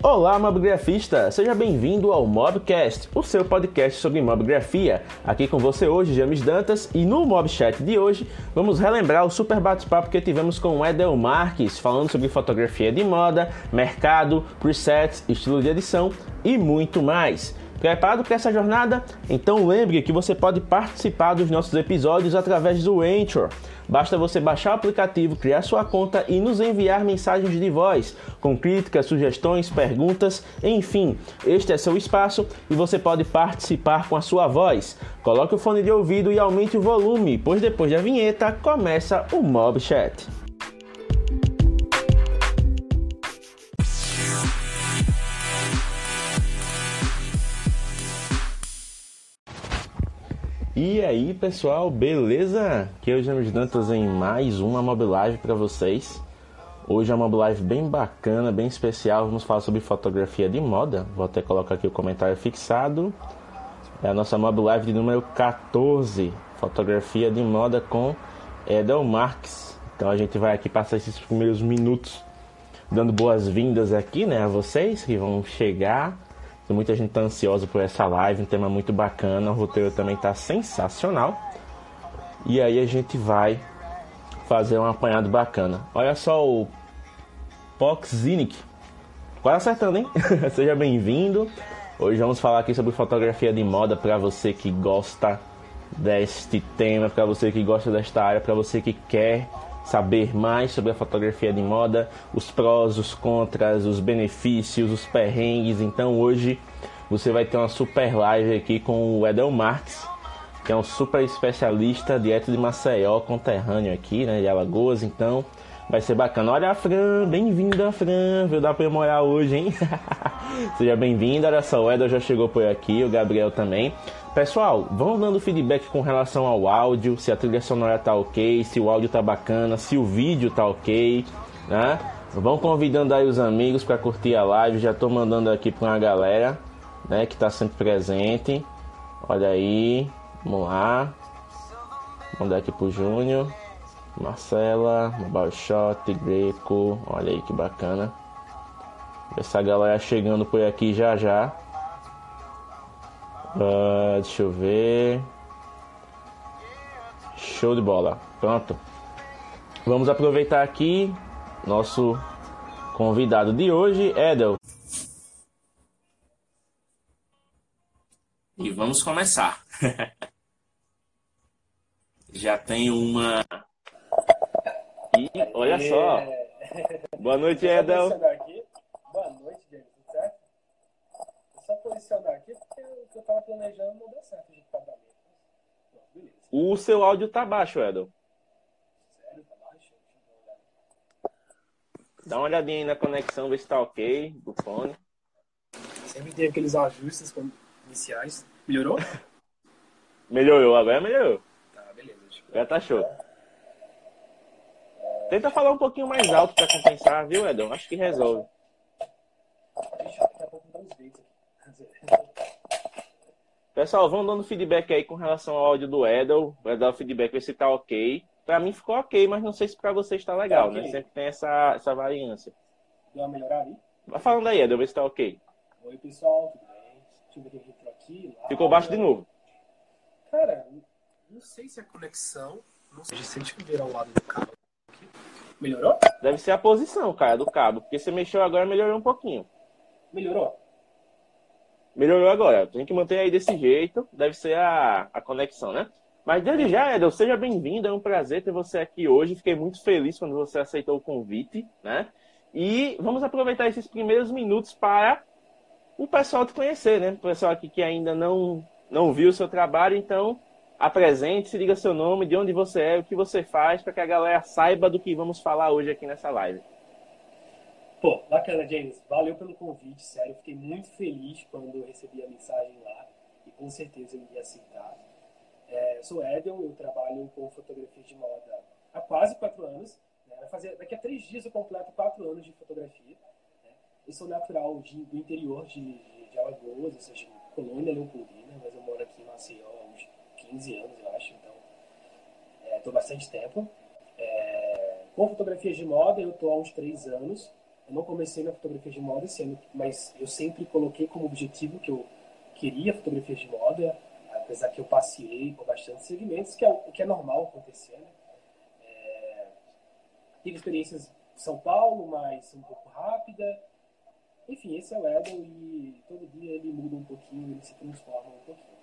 Olá, mobgrafista! Seja bem-vindo ao Mobcast, o seu podcast sobre mobgrafia. Aqui com você hoje, James Dantas, e no Mobchat de hoje vamos relembrar o super bate-papo que tivemos com o Edel Marques, falando sobre fotografia de moda, mercado, presets, estilo de edição e muito mais. Preparado para essa jornada? Então lembre que você pode participar dos nossos episódios através do Anchor. Basta você baixar o aplicativo, criar sua conta e nos enviar mensagens de voz com críticas, sugestões, perguntas, enfim. Este é seu espaço e você pode participar com a sua voz. Coloque o fone de ouvido e aumente o volume, pois depois da vinheta começa o Mob Chat. E aí pessoal, beleza? Aqui é o James Dantas em mais uma Mob Live para vocês. Hoje é uma Mob Live bem bacana, bem especial. Vamos falar sobre fotografia de moda. Vou até colocar aqui o comentário fixado. É a nossa Mob Live de número 14, fotografia de moda com Edel Marques. Então a gente vai aqui passar esses primeiros minutos dando boas-vindas aqui, né, a vocês que vão chegar Muita gente tá ansiosa por essa live, um tema muito bacana, o roteiro também tá sensacional. E aí a gente vai fazer um apanhado bacana. Olha só o Pox Zinic. Quase acertando, hein? Seja bem-vindo. Hoje vamos falar aqui sobre fotografia de moda para você que gosta deste tema, para você que gosta desta área, para você que quer saber mais sobre a fotografia de moda, os prós, os contras, os benefícios, os perrengues. Então hoje você vai ter uma super live aqui com o Edel Marques, que é um super especialista direto de Maceió, conterrâneo aqui, né, de Alagoas. Então vai ser bacana. Olha a Fran, bem-vinda Fran, veio dar pra morar hoje, hein? Seja bem-vinda, olha só, o Edel já chegou por aqui, o Gabriel também. Pessoal, vão dando feedback com relação ao áudio, se a trilha sonora tá ok, se o áudio tá bacana, se o vídeo tá ok, né? Vão convidando aí os amigos para curtir a live, já tô mandando aqui para uma galera, né, que tá sempre presente. Olha aí, vamos lá. Mandar aqui pro Júnior, Marcela, Mobile Shot, Greco, olha aí que bacana. Essa galera chegando por aqui já já. Uh, deixa eu ver. Show de bola. Pronto. Vamos aproveitar aqui nosso convidado de hoje, Edel. E vamos começar. Já tem uma. E olha só. Boa noite, Edel. Boa noite, James. Tudo certo? Só posicionar aqui porque o que eu tava planejando não deu certo de pagamento. beleza. O seu áudio tá baixo, Edel. Sério, tá baixo? Dá uma olhadinha aí na conexão, ver se tá ok do fone. Sempre tem aqueles ajustes iniciais. Melhorou? melhorou, agora melhorou. Tá, beleza. Agora tá show. Tenta falar um pouquinho mais alto para compensar, viu, Edel? Acho que resolve. Deixa eu daqui a pouco dar uns dedos aqui. Pessoal, vão dando feedback aí com relação ao áudio do Edel. Vai dar o feedback ver se tá ok. Pra mim ficou ok, mas não sei se pra vocês tá legal, tá okay. né? Sempre tem essa, essa variância. Deu uma melhorada aí? Vai falando aí, Edel, ver se tá ok. Oi, pessoal, tudo bem? Deixa eu ver quem entrou aqui. Lá, ficou baixo de novo. Cara, não sei se é conexão. Não sei se a gente ver ao lado do cabo. Aqui. Melhorou? Deve ser a posição, cara, do cabo. Porque você mexeu agora, melhorou um pouquinho. Melhorou? Melhorou agora. Tem que manter aí desse jeito. Deve ser a, a conexão, né? Mas desde já, Edel, seja bem-vindo. É um prazer ter você aqui hoje. Fiquei muito feliz quando você aceitou o convite, né? E vamos aproveitar esses primeiros minutos para o pessoal te conhecer, né? O pessoal aqui que ainda não, não viu o seu trabalho, então apresente-se, diga seu nome, de onde você é, o que você faz, para que a galera saiba do que vamos falar hoje aqui nessa live. Pô, bacana, James. Valeu pelo convite, sério. Fiquei muito feliz quando recebi a mensagem lá e com certeza eu iria aceitar. É, eu sou Edel, eu trabalho com fotografia de moda há quase quatro anos. Né? Fazer, daqui a três dias eu completo quatro anos de fotografia. Né? Eu sou natural de, do interior de, de, de Alagoas, ou seja, colônia Leopoldina, mas eu moro aqui em Maceió há uns 15 anos, eu acho. Então, estou é, bastante tempo. É, com fotografias de moda, eu estou há uns três anos. Eu não comecei na fotografia de moda esse ano, mas eu sempre coloquei como objetivo que eu queria fotografia de moda, apesar que eu passei por bastante segmentos, que é o que é normal acontecer. Né? É, tive experiências em São Paulo, mas um pouco rápida. Enfim, esse é o Edel e todo dia ele muda um pouquinho, ele se transforma um pouquinho.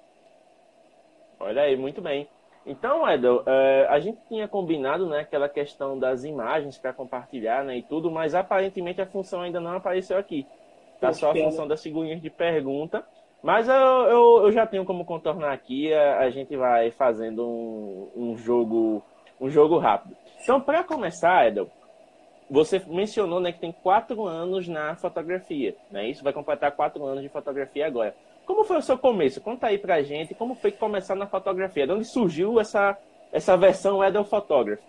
Olha aí, muito bem. Então, Edel, uh, a gente tinha combinado né, aquela questão das imagens para compartilhar né, e tudo, mas aparentemente a função ainda não apareceu aqui. Tá só a função das figurinhas de pergunta. Mas eu, eu, eu, já tenho como contornar aqui, a, a gente vai fazendo um, um, jogo um jogo rápido. Então, para começar, Edel, você mencionou né, que tem quatro anos na fotografia, né? Isso vai completar quatro anos de fotografia agora. Como foi o seu começo? Conta aí pra gente como foi começar na fotografia. De onde surgiu essa, essa versão Edel Photography?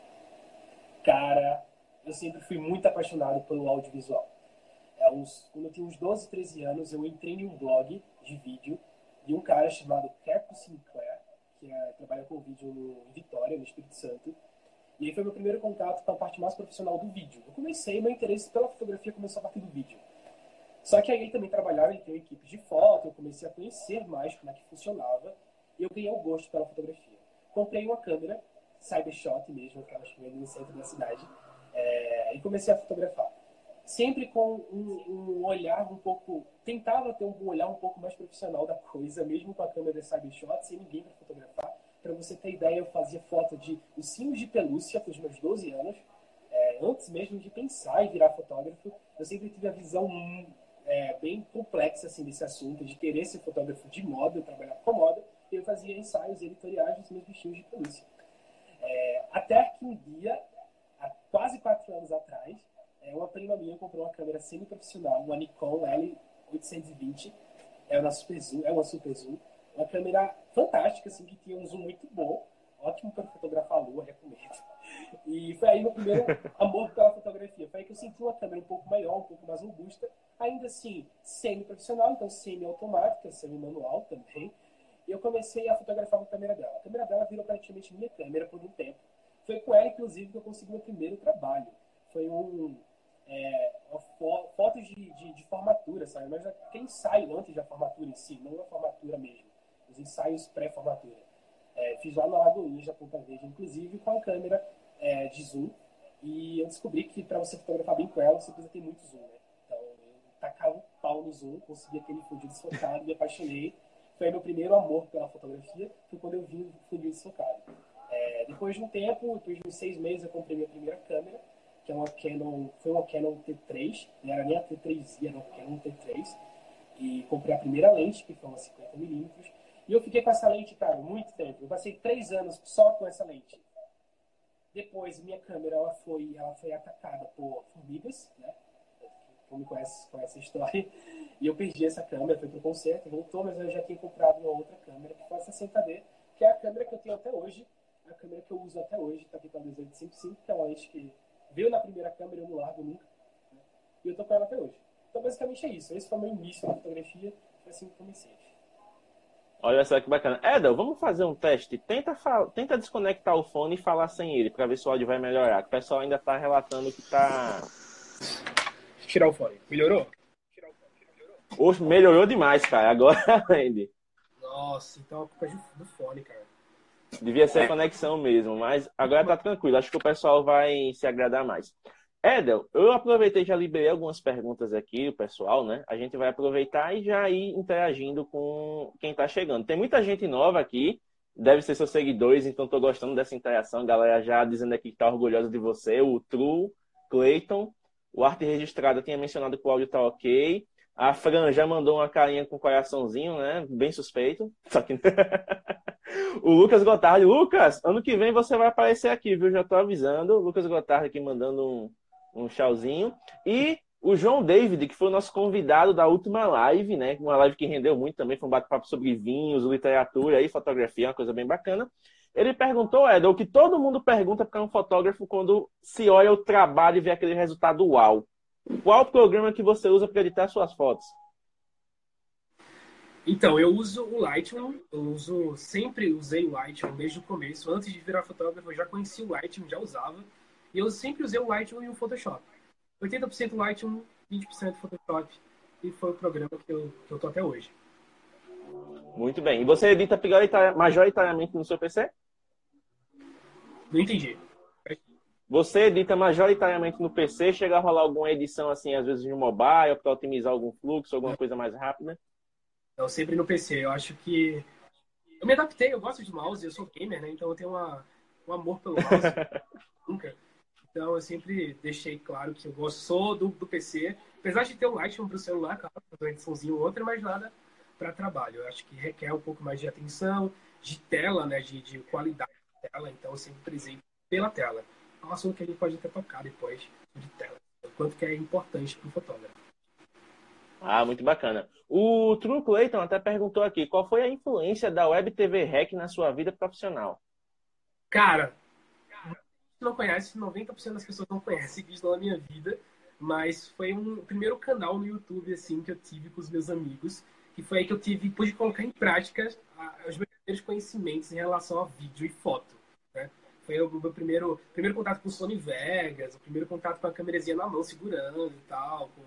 Cara, eu sempre fui muito apaixonado pelo audiovisual. É, uns, quando eu tinha uns 12, 13 anos, eu entrei em um blog de vídeo de um cara chamado Keco Sinclair, que é, trabalha com vídeo no, em Vitória, no Espírito Santo. E aí foi meu primeiro contato com a parte mais profissional do vídeo. Eu comecei, meu interesse pela fotografia começou a partir do vídeo. Só que aí ele também trabalhava, ele uma equipe de foto, eu comecei a conhecer mais como é que funcionava e eu ganhei o gosto pela fotografia. Comprei uma câmera, Cybershot mesmo, aquelas que vendem no centro da cidade, é, e comecei a fotografar. Sempre com um, um, olhar um pouco. Tentava ter um olhar um pouco mais profissional da coisa, mesmo com a câmera Cybershot, sem ninguém para fotografar. Para você ter ideia, eu fazia foto de ursinhos de pelúcia com os meus 12 anos. É, antes mesmo de pensar em virar fotógrafo, eu sempre tive a visão é, bem complexa assim, desse assunto, de querer ser fotógrafo de moda, trabalhar com moda, eu fazia ensaios editoriais dos meus bichinhos de polícia. É, até que um dia, há quase quatro anos atrás, é, uma prima minha comprou uma câmera semi-profissional, uma Nikon L820, é uma super zoom, é uma super zoom, uma câmera fantástica, assim, que tinha um zoom muito bom, ótimo para fotografar a lua, recomendo. E foi aí meu primeiro amor pela fotografia. Foi aí que eu senti uma câmera um pouco maior, um pouco mais robusta, ainda assim semi-profissional, então semi-automática, semi-manual também. E eu comecei a fotografar com a câmera dela. A câmera dela virou praticamente minha câmera por um tempo. Foi com ela, inclusive, que eu consegui meu primeiro trabalho. Foi um. É, fotos de, de, de, formatura, sabe? Mas aquele ensaio antes da formatura em si, não a formatura mesmo. Os ensaios pré-formatura. É, fiz lá na Lagoinha, da Ponta Verde, inclusive, com a câmera é, de zoom. E eu descobri que para você fotografar bem com ela, você precisa ter muito zoom, né? Então, eu tacava o pau no zoom, consegui aquele fundido desfocado, me apaixonei. Foi meu primeiro amor pela fotografia, foi quando eu vi o fundido desfocado. É, depois de um tempo, depois de uns seis meses, eu comprei minha primeira câmera, que é uma Canon, foi uma Canon T3, não era nem a T3i, era uma Canon T3. E comprei a primeira lente, que foi uma 50mm. E eu fiquei com essa lente, cara, muito tempo. Eu passei três anos só com essa lente. Depois, minha câmera ela foi, ela foi atacada por formigas, né? Quem me conhece, conhece a história. E eu perdi essa câmera, foi pro concerto, voltou, mas eu já tinha comprado uma outra câmera, que foi essa 60D, que é a câmera que eu tenho até hoje, a câmera que eu uso até hoje, tá aqui com a 255, que é uma lente que veio na primeira câmera, eu não largo nunca. Né? E eu tô com ela até hoje. Então, basicamente é isso. Esse foi o meu início na fotografia, foi assim que comecei. Olha só que bacana. Edel, vamos fazer um teste. Tenta, tenta desconectar o fone e falar sem ele, para ver se o áudio vai melhorar. O pessoal ainda está relatando que está. Tirar o fone. Melhorou? Oxe, melhorou demais, cara. Agora, Andy. Nossa, então a culpa é do fone, cara. Devia ser a conexão mesmo, mas agora tá tranquilo. Acho que o pessoal vai se agradar mais. Edel, eu aproveitei já liberei algumas perguntas aqui, o pessoal, né? A gente vai aproveitar e já ir interagindo com quem está chegando. Tem muita gente nova aqui, deve ser seus seguidores, então estou gostando dessa interação. A galera já dizendo aqui que está orgulhosa de você. O True, Clayton, o arte registrado tinha mencionado que o áudio tá ok. A Fran já mandou uma carinha com coraçãozinho, né? Bem suspeito. Só que. o Lucas Gotardi. Lucas, ano que vem você vai aparecer aqui, viu? Já tô avisando. O Lucas Gotardi aqui mandando um um tchauzinho. E o João David, que foi o nosso convidado da última live, né? Uma live que rendeu muito também, foi um bate-papo sobre vinhos, literatura e fotografia, uma coisa bem bacana. Ele perguntou, Ed, o que todo mundo pergunta para um fotógrafo quando se olha o trabalho e vê aquele resultado uau. Qual o programa que você usa para editar suas fotos? Então, eu uso o Lightroom, eu uso, sempre usei o Lightroom desde o começo. Antes de virar fotógrafo, eu já conhecia o Lightroom, já usava. E eu sempre usei o Lightroom e o Photoshop. 80% Lightroom, 20% Photoshop. E foi o programa que eu, que eu tô até hoje. Muito bem. E você edita majoritariamente no seu PC? Não entendi. Você edita majoritariamente no PC, chega a rolar alguma edição assim, às vezes no mobile, para otimizar algum fluxo, alguma coisa mais rápida? Não, sempre no PC. Eu acho que. Eu me adaptei, eu gosto de mouse, eu sou gamer, né? Então eu tenho uma, um amor pelo mouse. Nunca. Então eu sempre deixei claro que eu gosto sou do, do PC. Apesar de ter um Lightroom para o celular, claro, uma ediçãozinha ou outra, mas nada para trabalho. Eu acho que requer um pouco mais de atenção, de tela, né? De, de qualidade da tela. Então eu sempre presente pela tela um assunto que a gente pode até tocar depois de tela. O quanto que é importante para o fotógrafo. Ah, muito bacana. O True Clayton até perguntou aqui, qual foi a influência da Web TV Rec na sua vida profissional? Cara, não conhece, 90% das pessoas não conhecem isso na minha vida, mas foi um primeiro canal no YouTube assim que eu tive com os meus amigos, que foi aí que eu tive pude colocar em prática os meus primeiros conhecimentos em relação a vídeo e foto. Foi o meu primeiro, primeiro contato com o Sony Vegas, o primeiro contato com a câmerazinha na mão, segurando e tal, com,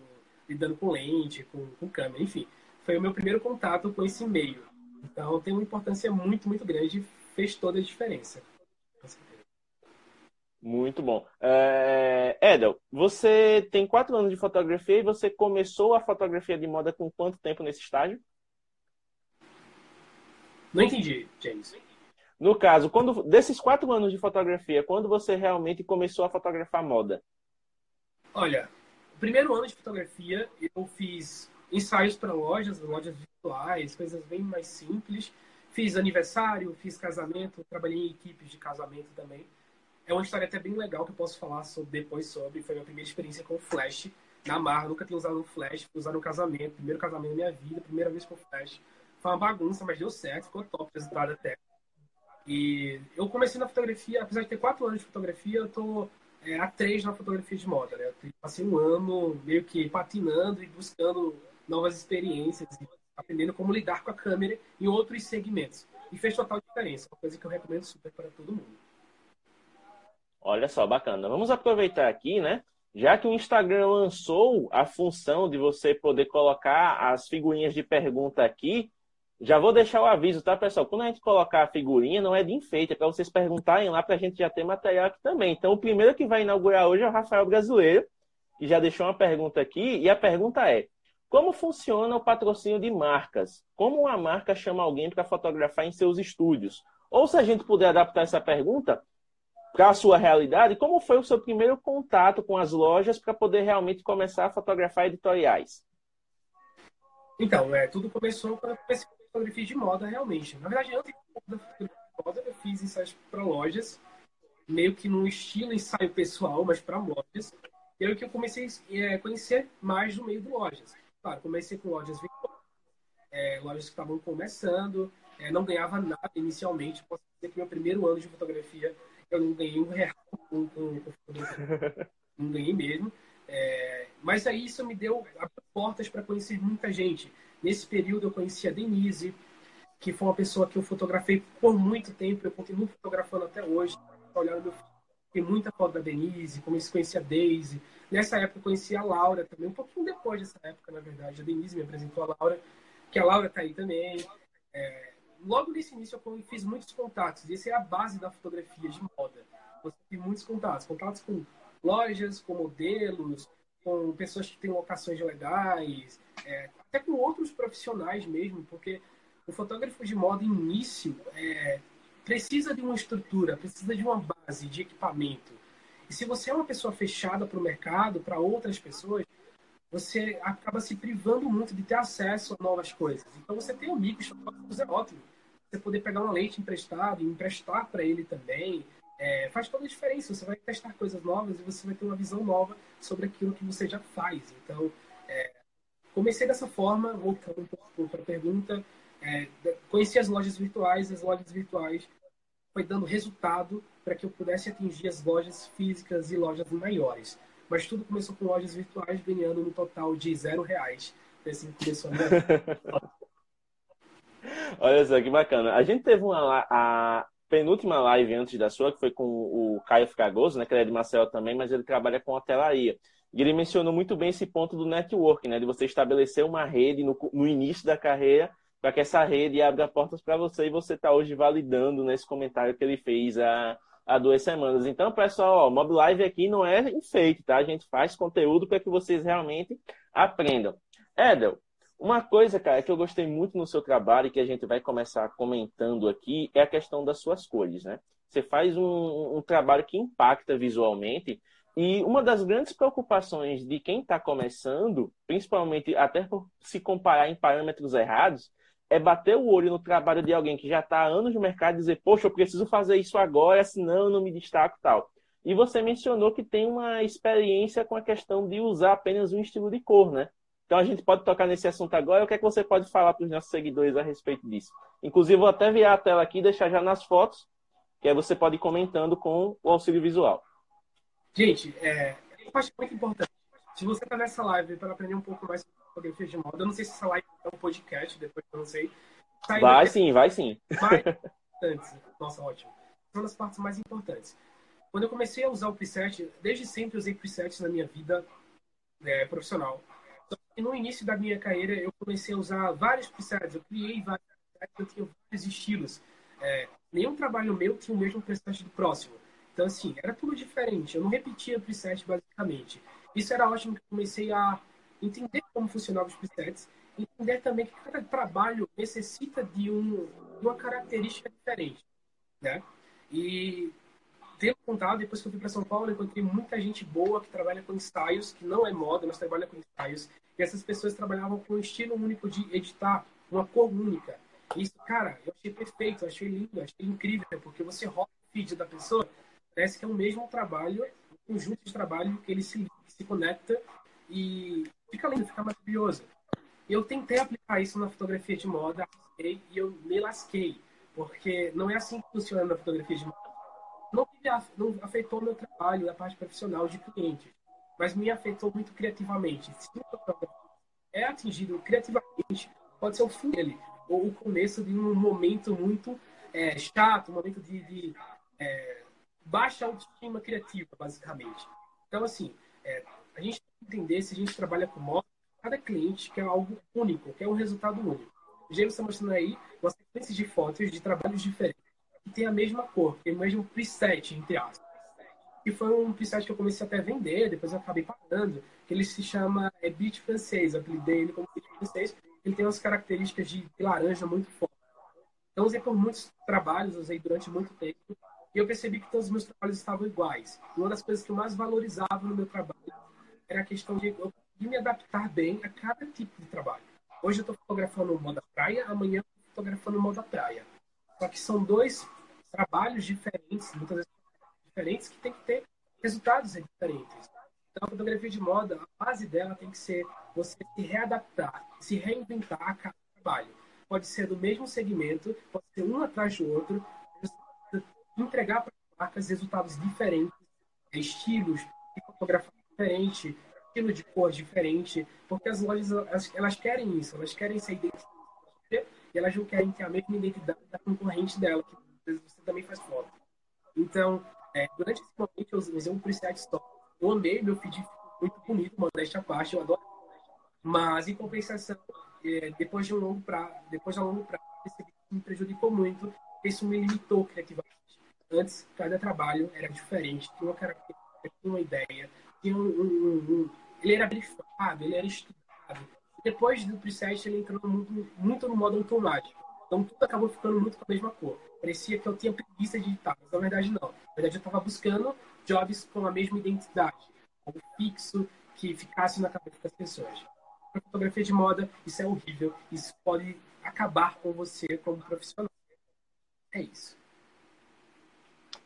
lidando com lente, com, com câmera, enfim. Foi o meu primeiro contato com esse meio. Então tem uma importância muito, muito grande, fez toda a diferença. Muito bom. É... Edel, você tem quatro anos de fotografia e você começou a fotografia de moda com quanto tempo nesse estágio? Não entendi, James. No caso, quando desses quatro anos de fotografia, quando você realmente começou a fotografar moda? Olha, o primeiro ano de fotografia eu fiz ensaios para lojas, lojas virtuais, coisas bem mais simples. Fiz aniversário, fiz casamento, trabalhei em equipes de casamento também. É uma história até bem legal que eu posso falar sobre, depois sobre. Foi a minha primeira experiência com flash na Marra. Nunca tinha usado um flash, fui usar no casamento, primeiro casamento da minha vida, primeira vez com flash. Foi uma bagunça, mas deu certo, ficou top o resultado até. E eu comecei na fotografia, apesar de ter quatro anos de fotografia, eu tô é, há três na fotografia de moda, né? Eu passei um ano meio que patinando e buscando novas experiências, aprendendo como lidar com a câmera em outros segmentos. E fez total diferença, uma coisa que eu recomendo super para todo mundo. Olha só, bacana. Vamos aproveitar aqui, né? Já que o Instagram lançou a função de você poder colocar as figurinhas de pergunta aqui, já vou deixar o aviso, tá, pessoal? Quando a gente colocar a figurinha, não é de enfeite, é para vocês perguntarem lá para a gente já ter material aqui também. Então, o primeiro que vai inaugurar hoje é o Rafael Brasileiro, que já deixou uma pergunta aqui, e a pergunta é: como funciona o patrocínio de marcas? Como uma marca chama alguém para fotografar em seus estúdios? Ou se a gente puder adaptar essa pergunta para a sua realidade, como foi o seu primeiro contato com as lojas para poder realmente começar a fotografar editoriais? Então, é, tudo começou quando eu comecei fotografia de moda realmente. Na verdade, antes da fotografia de moda, eu fiz ensaios para lojas, meio que num estilo ensaio pessoal, mas para lojas. E aí que eu comecei a é, conhecer mais no meio de lojas. Claro, comecei com lojas é, lojas que estavam começando, é, não ganhava nada inicialmente. Posso dizer que meu primeiro ano de fotografia eu não ganhei um real com, com, não ganhei mesmo. É, mas aí isso me deu portas para conhecer muita gente. Nesse período eu conheci a Denise, que foi uma pessoa que eu fotografei por muito tempo, eu continuo fotografando até hoje. Olhando meu tem muita foto da Denise, comecei a conhecer a Daisy. Nessa época eu conheci a Laura também, um pouquinho depois dessa época, na verdade. A Denise me apresentou a Laura, que a Laura está aí também. É, logo nesse início eu fiz muitos contatos, e essa é a base da fotografia de muitos contatos, contatos com lojas, com modelos, com pessoas que têm locações legais, é, até com outros profissionais mesmo, porque o fotógrafo de moda início é, precisa de uma estrutura, precisa de uma base de equipamento. E se você é uma pessoa fechada para o mercado, para outras pessoas, você acaba se privando muito de ter acesso a novas coisas. Então, você tem amigos fotógrafos, é ótimo. Você poder pegar uma lente emprestada e emprestar para ele também, é, faz toda a diferença. Você vai testar coisas novas e você vai ter uma visão nova sobre aquilo que você já faz. Então, é, comecei dessa forma, voltando um pouco para a pergunta, é, conheci as lojas virtuais, as lojas virtuais foi dando resultado para que eu pudesse atingir as lojas físicas e lojas maiores. Mas tudo começou com lojas virtuais, ganhando no total de zero reais. Assim começou a minha Olha só que bacana. A gente teve uma a penúltima live antes da sua, que foi com o Caio Fragoso, né, que ele é de Marcel também, mas ele trabalha com hotelaria. E ele mencionou muito bem esse ponto do network, né? De você estabelecer uma rede no, no início da carreira para que essa rede abra portas para você e você está hoje validando nesse comentário que ele fez há, há duas semanas. Então, pessoal, o Mob Live aqui não é enfeite, tá? A gente faz conteúdo para que vocês realmente aprendam. Edel, uma coisa, cara, que eu gostei muito no seu trabalho e que a gente vai começar comentando aqui é a questão das suas cores, né? Você faz um, um trabalho que impacta visualmente e uma das grandes preocupações de quem está começando, principalmente até por se comparar em parâmetros errados, é bater o olho no trabalho de alguém que já está há anos no mercado e dizer, poxa, eu preciso fazer isso agora, senão eu não me destaco tal. E você mencionou que tem uma experiência com a questão de usar apenas um estilo de cor, né? Então a gente pode tocar nesse assunto agora. O que é que você pode falar para os nossos seguidores a respeito disso? Inclusive, vou até virar a tela aqui e deixar já nas fotos, que aí você pode ir comentando com o auxílio visual. Gente, é, eu acho muito importante. Se você está nessa live para aprender um pouco mais sobre fotografia de moda, eu não sei se essa live é um podcast, depois eu não sei. vai sim, vai sim. Mais importantes. Nossa, ótimo. São das partes mais importantes. Quando eu comecei a usar o preset, desde sempre usei presets na minha vida é, profissional. No início da minha carreira, eu comecei a usar vários presets. Eu criei vários presets, eu tinha vários estilos. É, nenhum trabalho meu tinha o mesmo preset do próximo. Então, assim, era tudo diferente. Eu não repetia preset, basicamente. Isso era ótimo que eu comecei a entender como funcionavam os presets, entender também que cada trabalho necessita de, um, de uma característica diferente, né? E tendo contato, depois que eu fui para São Paulo, encontrei muita gente boa que trabalha com ensaios, que não é moda, mas trabalha com ensaios. E essas pessoas trabalhavam com um estilo único de editar, uma cor única. E isso, cara, eu achei perfeito, eu achei lindo, achei incrível, porque você roda o feed da pessoa, parece que é o mesmo trabalho, um conjunto de trabalho que ele se, se conecta e fica lindo, fica maravilhoso. Eu tentei aplicar isso na fotografia de moda e eu me lasquei, porque não é assim que funciona na fotografia de moda. Não, não afetou meu trabalho da parte profissional de cliente, mas me afetou muito criativamente. Se o fotógrafo é atingido criativamente, pode ser o fim dele, ou o começo de um momento muito é, chato, um momento de, de é, baixa autoestima criativa, basicamente. Então, assim, é, a gente tem que entender se a gente trabalha com moda, cada cliente quer algo único, quer um resultado único. O James está mostrando aí uma sequência de fotos de trabalhos diferentes, tem a mesma cor, tem o mesmo preset, entre aspas. E foi um preset que eu comecei até a vender, depois eu acabei pagando, que ele se chama é Beach Francês, apelidei ele como Beach Francês, ele tem umas características de laranja muito fortes. Então, usei por muitos trabalhos, usei durante muito tempo, e eu percebi que todos os meus trabalhos estavam iguais. Uma das coisas que eu mais valorizava no meu trabalho era a questão de me adaptar bem a cada tipo de trabalho. Hoje eu estou fotografando moda praia, amanhã eu estou fotografando moda praia. Só que são dois trabalhos diferentes, muitas vezes diferentes, que tem que ter resultados diferentes. Então, a fotografia de moda, a base dela tem que ser você se readaptar, se reinventar a cada trabalho. Pode ser do mesmo segmento, pode ser um atrás do outro, entregar para as marcas resultados diferentes, estilos de fotografia diferente, estilo de cor diferente, porque as lojas elas, elas querem isso, elas querem ser identificadas e elas não querem ter a mesma identidade da concorrente dela, que vezes você também faz foto. Então, é, durante esse momento eu usei um preset. Eu amei, meu feed muito bonito, modéstia à parte, eu adoro. Mas, em compensação, é, depois de um longo prazo, depois de um longo prazo, percebi que me prejudicou muito, isso me limitou criativamente. Antes, cada trabalho era diferente, tinha uma característica, tinha uma ideia, tinha um, um, um, ele era brifado, ele era estudado. Depois do preset, ele entrou muito, muito no modo automático. Então, tudo acabou ficando muito com a mesma cor. Parecia que eu tinha preguiça de editar, mas na verdade não. Na verdade, eu estava buscando jobs com a mesma identidade, algo fixo, que ficasse na cabeça das pessoas. Para fotografia de moda, isso é horrível. Isso pode acabar com você como profissional. É isso.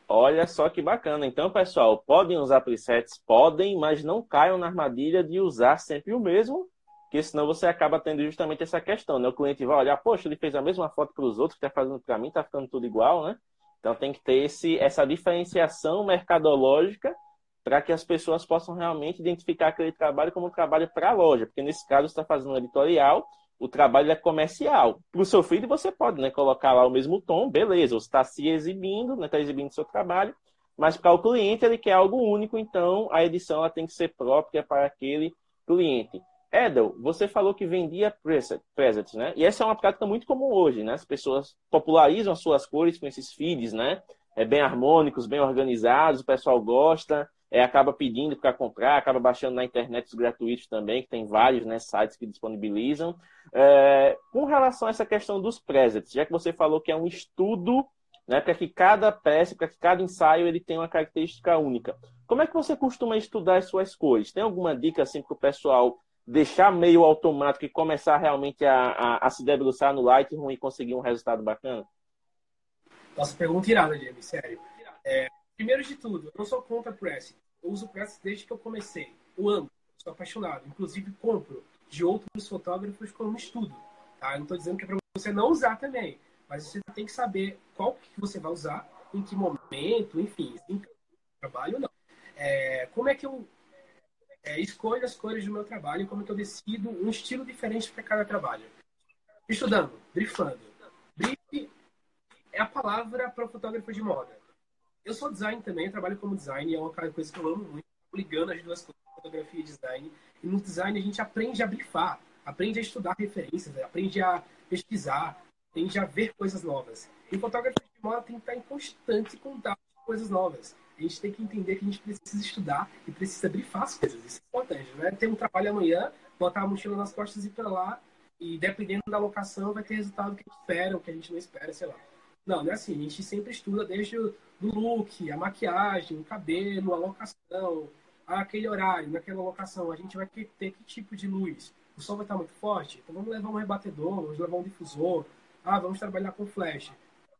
Olha só que bacana. Então, pessoal, podem usar presets? Podem, mas não caiam na armadilha de usar sempre o mesmo, porque senão você acaba tendo justamente essa questão, né? O cliente vai olhar, poxa, ele fez a mesma foto para os outros, está fazendo para mim, está ficando tudo igual, né? Então tem que ter esse, essa diferenciação mercadológica para que as pessoas possam realmente identificar aquele trabalho como um trabalho para a loja, porque nesse caso você está fazendo um editorial o trabalho é comercial. Para o seu filho, você pode né, colocar lá o mesmo tom, beleza, você está se exibindo, está né, tá exibindo seu trabalho, mas para o cliente ele quer algo único, então a edição ela tem que ser própria para aquele cliente. Edel, você falou que vendia presets, né? E essa é uma prática muito comum hoje, né? As pessoas popularizam as suas cores com esses feeds, né? É bem harmônicos, bem organizados, o pessoal gosta, é, acaba pedindo para comprar, acaba baixando na internet os gratuitos também, que tem vários né, sites que disponibilizam. É, com relação a essa questão dos presets, já que você falou que é um estudo né, para que cada peça, para que cada ensaio ele tenha uma característica única. Como é que você costuma estudar as suas cores? Tem alguma dica assim para o pessoal deixar meio automático e começar realmente a, a, a se debruçar no Lightroom e conseguir um resultado bacana? Nossa, pergunta irada, James, sério. É, primeiro de tudo, eu não sou contra Press. Eu uso Press desde que eu comecei. Eu amo, sou apaixonado. Inclusive, compro de outros fotógrafos como estudo. Tá? Eu não estou dizendo que é para você não usar também, mas você tem que saber qual que você vai usar, em que momento, enfim. Trabalho não. É, como é que eu é, escolho as cores do meu trabalho, como eu decido um estilo diferente para cada trabalho. Estudando, briefando. Brief é a palavra para fotógrafo de moda. Eu sou design também, trabalho como design, é uma coisa que eu amo muito, ligando as duas coisas, fotografia e design. E no design a gente aprende a briefar, aprende a estudar referências, aprende a pesquisar, aprende a ver coisas novas. E o fotógrafo de moda tem que estar em constante contato com coisas novas a gente tem que entender que a gente precisa estudar e precisa brifar as coisas. Isso é importante, né? Ter um trabalho amanhã, botar a mochila nas costas e ir para lá, e dependendo da locação, vai ter resultado que a gente espera, ou que a gente não espera, sei lá. Não, não é assim. A gente sempre estuda desde o look, a maquiagem, o cabelo, a locação, aquele horário, naquela locação. A gente vai ter, que tipo de luz? O sol vai estar muito forte? Então vamos levar um rebatedor, vamos levar um difusor. Ah, vamos trabalhar com flash.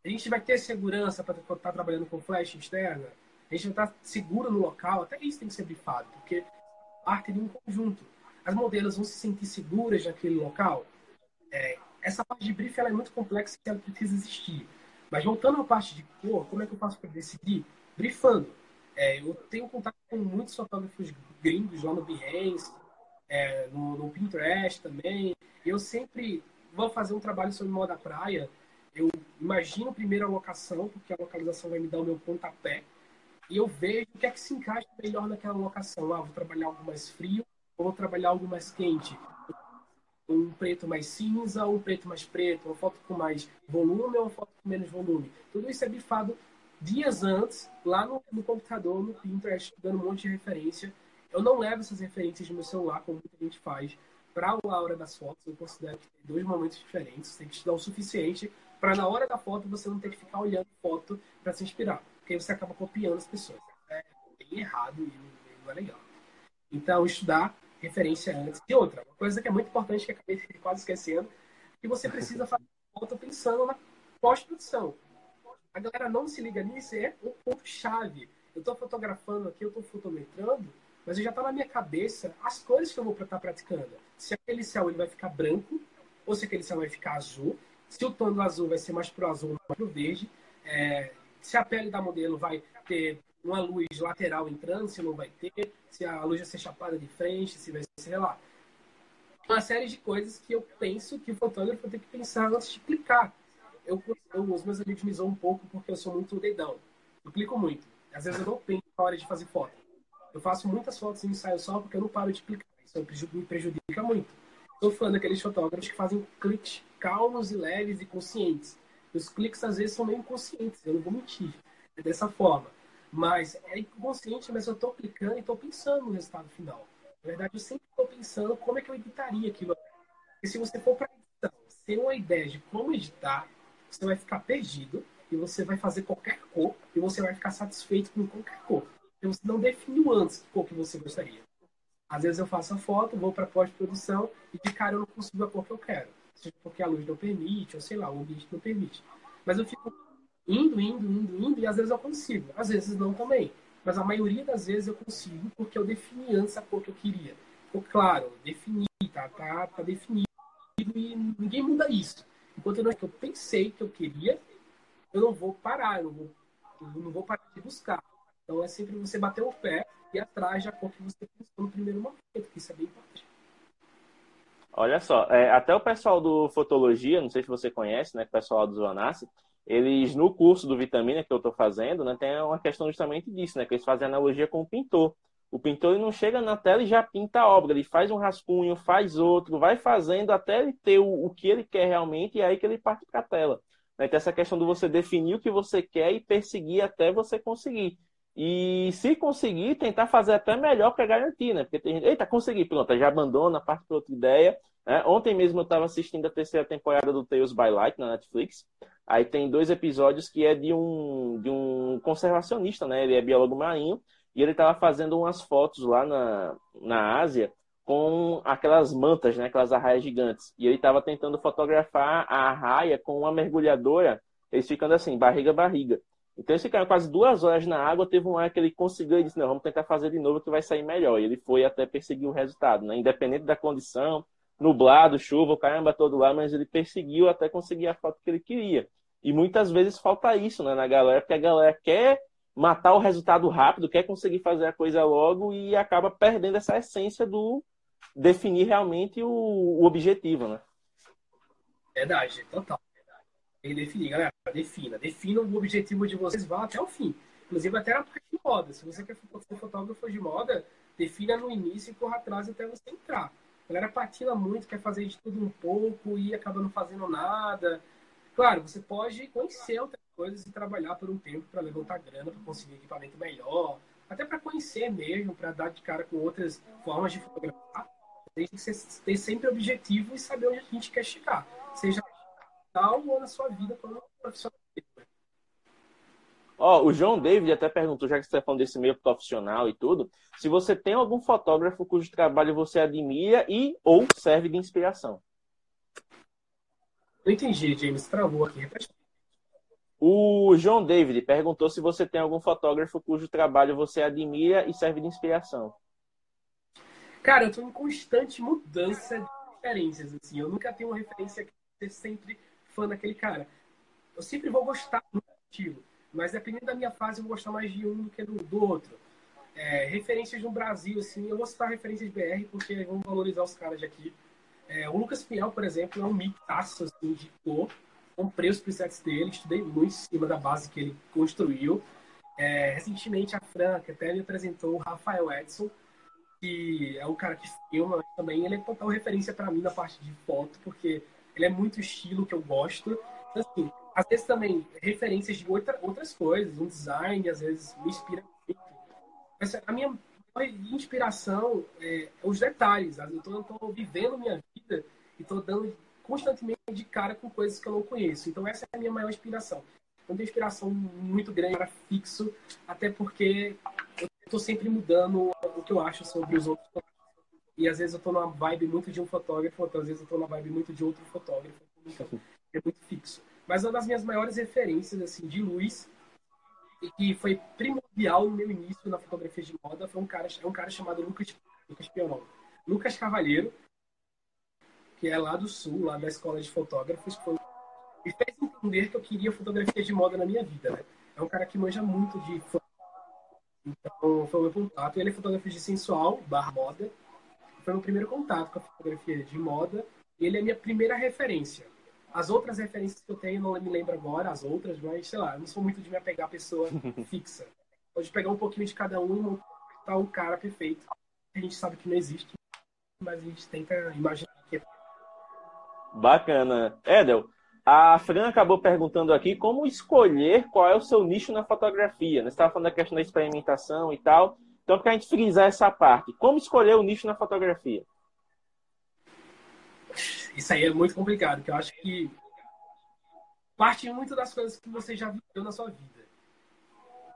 A gente vai ter segurança para estar tá trabalhando com flash externa? A gente não está seguro no local, até isso tem que ser brifado, porque parte de um conjunto. As modelos vão se sentir seguras naquele local. É, essa parte de brief é muito complexa e ela precisa existir. Mas voltando à parte de cor, como é que eu faço para decidir? Brifando. É, eu tenho contato com muitos fotógrafos gringos lá no Behance, é, no, no, Pinterest também. Eu sempre vou fazer um trabalho sobre moda praia. Eu imagino primeiro a locação, porque a localização vai me dar o meu pontapé e eu vejo o que é que se encaixa melhor naquela locação. Ah, vou trabalhar algo mais frio ou vou trabalhar algo mais quente. Um preto mais cinza um preto mais preto. Uma foto com mais volume ou uma foto com menos volume. Tudo isso é bifado dias antes, lá no, no computador, no Pinterest, dando um monte de referência. Eu não levo essas referências no meu celular, como muita gente faz, para a hora das fotos. Eu considero que tem dois momentos diferentes. Tem que estudar o suficiente para, na hora da foto, você não ter que ficar olhando foto para se inspirar porque você acaba copiando as pessoas. É bem errado e não é legal. Então, estudar referência antes. E outra, uma coisa que é muito importante, que acabei quase esquecendo, que você precisa fazer volta pensando na pós-produção. A galera não se liga nisso, é um ponto-chave. Eu estou fotografando aqui, eu estou fotometrando, mas já está na minha cabeça as cores que eu vou estar praticando. Se aquele céu ele vai ficar branco, ou se aquele céu vai ficar azul, se o tom do azul vai ser mais pro azul ou mais pro verde. É, se a pele da modelo vai ter uma luz lateral entrando, se não vai ter, se a luz vai ser chapada de frente, se vai ser, sei lá. Uma série de coisas que eu penso que o fotógrafo tem que pensar antes de clicar. Eu, eu, os meus amigos me zoam um pouco porque eu sou muito dedão. Eu clico muito. Às vezes eu não penso na hora de fazer foto. Eu faço muitas fotos em ensaio só porque eu não paro de clicar. Isso me prejudica muito. Sou fã daqueles fotógrafos que fazem cliques calmos e leves e conscientes. Os cliques às vezes são meio inconscientes, eu não vou mentir. É dessa forma. Mas é inconsciente, mas eu estou clicando e estou pensando no resultado final. Na verdade, eu sempre estou pensando como é que eu editaria aquilo. E se você for para edição sem uma ideia de como editar, você vai ficar perdido e você vai fazer qualquer cor e você vai ficar satisfeito com qualquer cor. Porque você não definiu antes que cor que você gostaria. Às vezes eu faço a foto, vou para pós-produção e de cara eu não consigo a cor que eu quero seja porque a luz não permite, ou sei lá, o ambiente não permite. Mas eu fico indo, indo, indo, indo, e às vezes eu consigo, às vezes não também. Mas a maioria das vezes eu consigo porque eu defini antes a cor que eu queria. Ficou claro, defini, tá, tá, tá definido e ninguém muda isso. Enquanto eu, não, eu pensei que eu queria, eu não vou parar, eu não vou, eu não vou parar de buscar. Então é sempre você bater o pé e atrás da cor que você pensou no primeiro momento, que isso é bem importante. Olha só, é, até o pessoal do Fotologia, não sei se você conhece, né? O pessoal do Zoanace, eles, no curso do Vitamina que eu estou fazendo, né, tem uma questão justamente disso, né, que eles fazem analogia com o pintor. O pintor ele não chega na tela e já pinta a obra, ele faz um rascunho, faz outro, vai fazendo até ele ter o, o que ele quer realmente e é aí que ele parte para a tela. Né? Então, essa questão de você definir o que você quer e perseguir até você conseguir. E se conseguir, tentar fazer até melhor para garantir, né? Porque tem gente, eita, consegui, pronto, já abandona, parte para outra ideia. Né? Ontem mesmo eu estava assistindo a terceira temporada do Tales by Light na Netflix. Aí tem dois episódios que é de um, de um conservacionista, né? Ele é biólogo marinho e ele estava fazendo umas fotos lá na, na Ásia com aquelas mantas, né? Aquelas arraias gigantes. E ele estava tentando fotografar a arraia com uma mergulhadora, eles ficando assim, barriga barriga. Então eles ficaram quase duas horas na água, teve um ar que ele conseguiu e disse, não, vamos tentar fazer de novo que vai sair melhor. E ele foi até perseguir o resultado, né? Independente da condição, nublado, chuva, caramba todo lá, mas ele perseguiu até conseguir a foto que ele queria. E muitas vezes falta isso né, na galera, porque a galera quer matar o resultado rápido, quer conseguir fazer a coisa logo e acaba perdendo essa essência do definir realmente o, o objetivo, né? Verdade, total. Que definir, galera, defina. Defina o objetivo de vocês, vá até o fim. Inclusive até na parte de moda. Se você quer ser fotógrafo de moda, defina no início e corra atrás até você entrar. A galera patina muito, quer fazer de tudo um pouco e acaba não fazendo nada. Claro, você pode conhecer outras coisas e trabalhar por um tempo para levantar grana, para conseguir equipamento melhor, até para conhecer mesmo, para dar de cara com outras formas de fotografar. Tem que ter sempre objetivo e saber onde a gente quer chegar, seja ou na sua vida como profissional. Ó, oh, o João David até perguntou, já que você está falando desse meio profissional e tudo, se você tem algum fotógrafo cujo trabalho você admira e ou serve de inspiração. Não entendi, James. Travou aqui. O João David perguntou se você tem algum fotógrafo cujo trabalho você admira e serve de inspiração. Cara, eu estou em constante mudança de referências. Assim. Eu nunca tenho uma referência que sempre fã daquele cara. Eu sempre vou gostar do estilo, mas dependendo da minha fase, eu vou gostar mais de um do que do, do outro. É, referências no Brasil, assim, eu vou citar referências de BR porque vamos valorizar os caras de aqui. É, o Lucas Pinhal, por exemplo, é um mixaço assim, de cor. Comprei os presets dele, estudei muito em cima da base que ele construiu. É, recentemente, a Franca até me apresentou o Rafael Edson, que é um cara que filma, também ele é total referência para mim na parte de foto, porque ele é muito estilo que eu gosto. Então, assim, às vezes também referências de outra, outras coisas, um design, às vezes me inspira muito. Mas a minha inspiração é, os detalhes. Eu estou vivendo minha vida e estou dando constantemente de cara com coisas que eu não conheço. Então essa é a minha maior inspiração. Eu tenho inspiração muito grande para fixo, até porque eu estou sempre mudando o que eu acho sobre os outros. E às vezes eu estou numa vibe muito de um fotógrafo, outras vezes eu estou numa vibe muito de outro fotógrafo. Então, é muito fixo. Mas uma das minhas maiores referências assim de luz e que foi primordial no meu início na fotografia de moda foi um cara, é um cara chamado Lucas, Lucas Pionol. Lucas Cavalheiro, que é lá do sul, lá da escola de fotógrafos, foi, e fez entender que eu queria fotografia de moda na minha vida, né? É um cara que manja muito de então foi o meu contato. Ele é fotografia de sensual, barra moda. Foi o meu primeiro contato com a fotografia de moda. E ele é a minha primeira referência. As outras referências que eu tenho, não me lembro agora, as outras, mas sei lá, eu não sou muito de me apegar a pessoa fixa. Pode pegar um pouquinho de cada um e montar um cara perfeito. A gente sabe que não existe, mas a gente tenta imaginar que é. Bacana. Edel, a Fran acabou perguntando aqui como escolher qual é o seu nicho na fotografia. Né? Você estava falando da questão da experimentação e tal. Então, para a gente frisar essa parte, como escolher o nicho na fotografia? Isso aí é muito complicado, porque eu acho que parte muito das coisas que você já viveu na sua vida.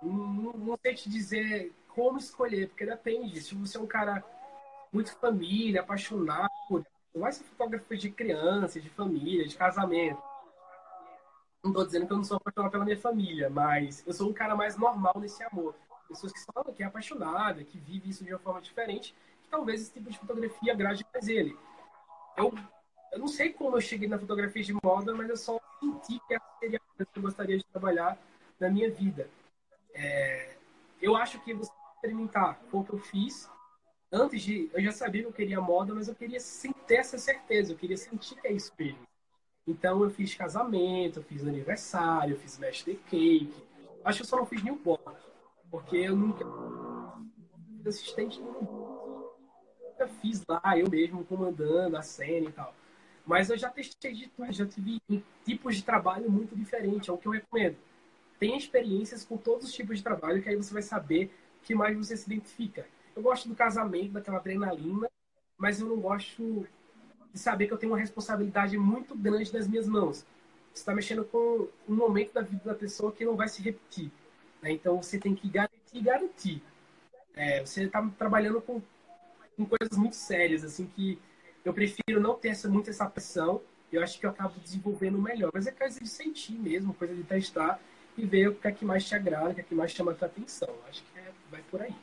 Não, não sei te dizer como escolher, porque depende. Se você é um cara muito família, apaixonado, vai ser fotógrafo de criança, de família, de casamento. Não estou dizendo que eu não sou apaixonado pela minha família, mas eu sou um cara mais normal nesse amor. Pessoas que são que é apaixonada, que vive isso de uma forma diferente, que talvez esse tipo de fotografia agrade mais ele. Eu eu não sei como eu cheguei na fotografia de moda, mas eu só senti que essa seria a coisa que eu gostaria de trabalhar na minha vida. É, eu acho que você experimentar o que eu fiz. Antes de. Eu já sabia que eu queria moda, mas eu queria ter essa certeza, eu queria sentir que é isso mesmo. Então eu fiz casamento, eu fiz aniversário, eu fiz mestre cake. Acho que eu só não fiz newborn, porque eu nunca assistente nunca fiz lá, eu mesmo comandando a cena e tal. Mas eu já testei de tudo, já tive tipos de trabalho muito diferentes, é o que eu recomendo. Tenha experiências com todos os tipos de trabalho, que aí você vai saber que mais você se identifica. Eu gosto do casamento, daquela adrenalina, mas eu não gosto de saber que eu tenho uma responsabilidade muito grande nas minhas mãos. Você está mexendo com um momento da vida da pessoa que não vai se repetir. Né? Então você tem que garantir, garantir. É, você está trabalhando com, com coisas muito sérias, assim, que eu prefiro não ter essa, muito essa pressão. Eu acho que eu acabo desenvolvendo melhor. Mas é coisa de sentir mesmo, coisa de testar e ver o que é que mais te agrada, o que é que mais chama a tua atenção. Acho que é, vai por aí.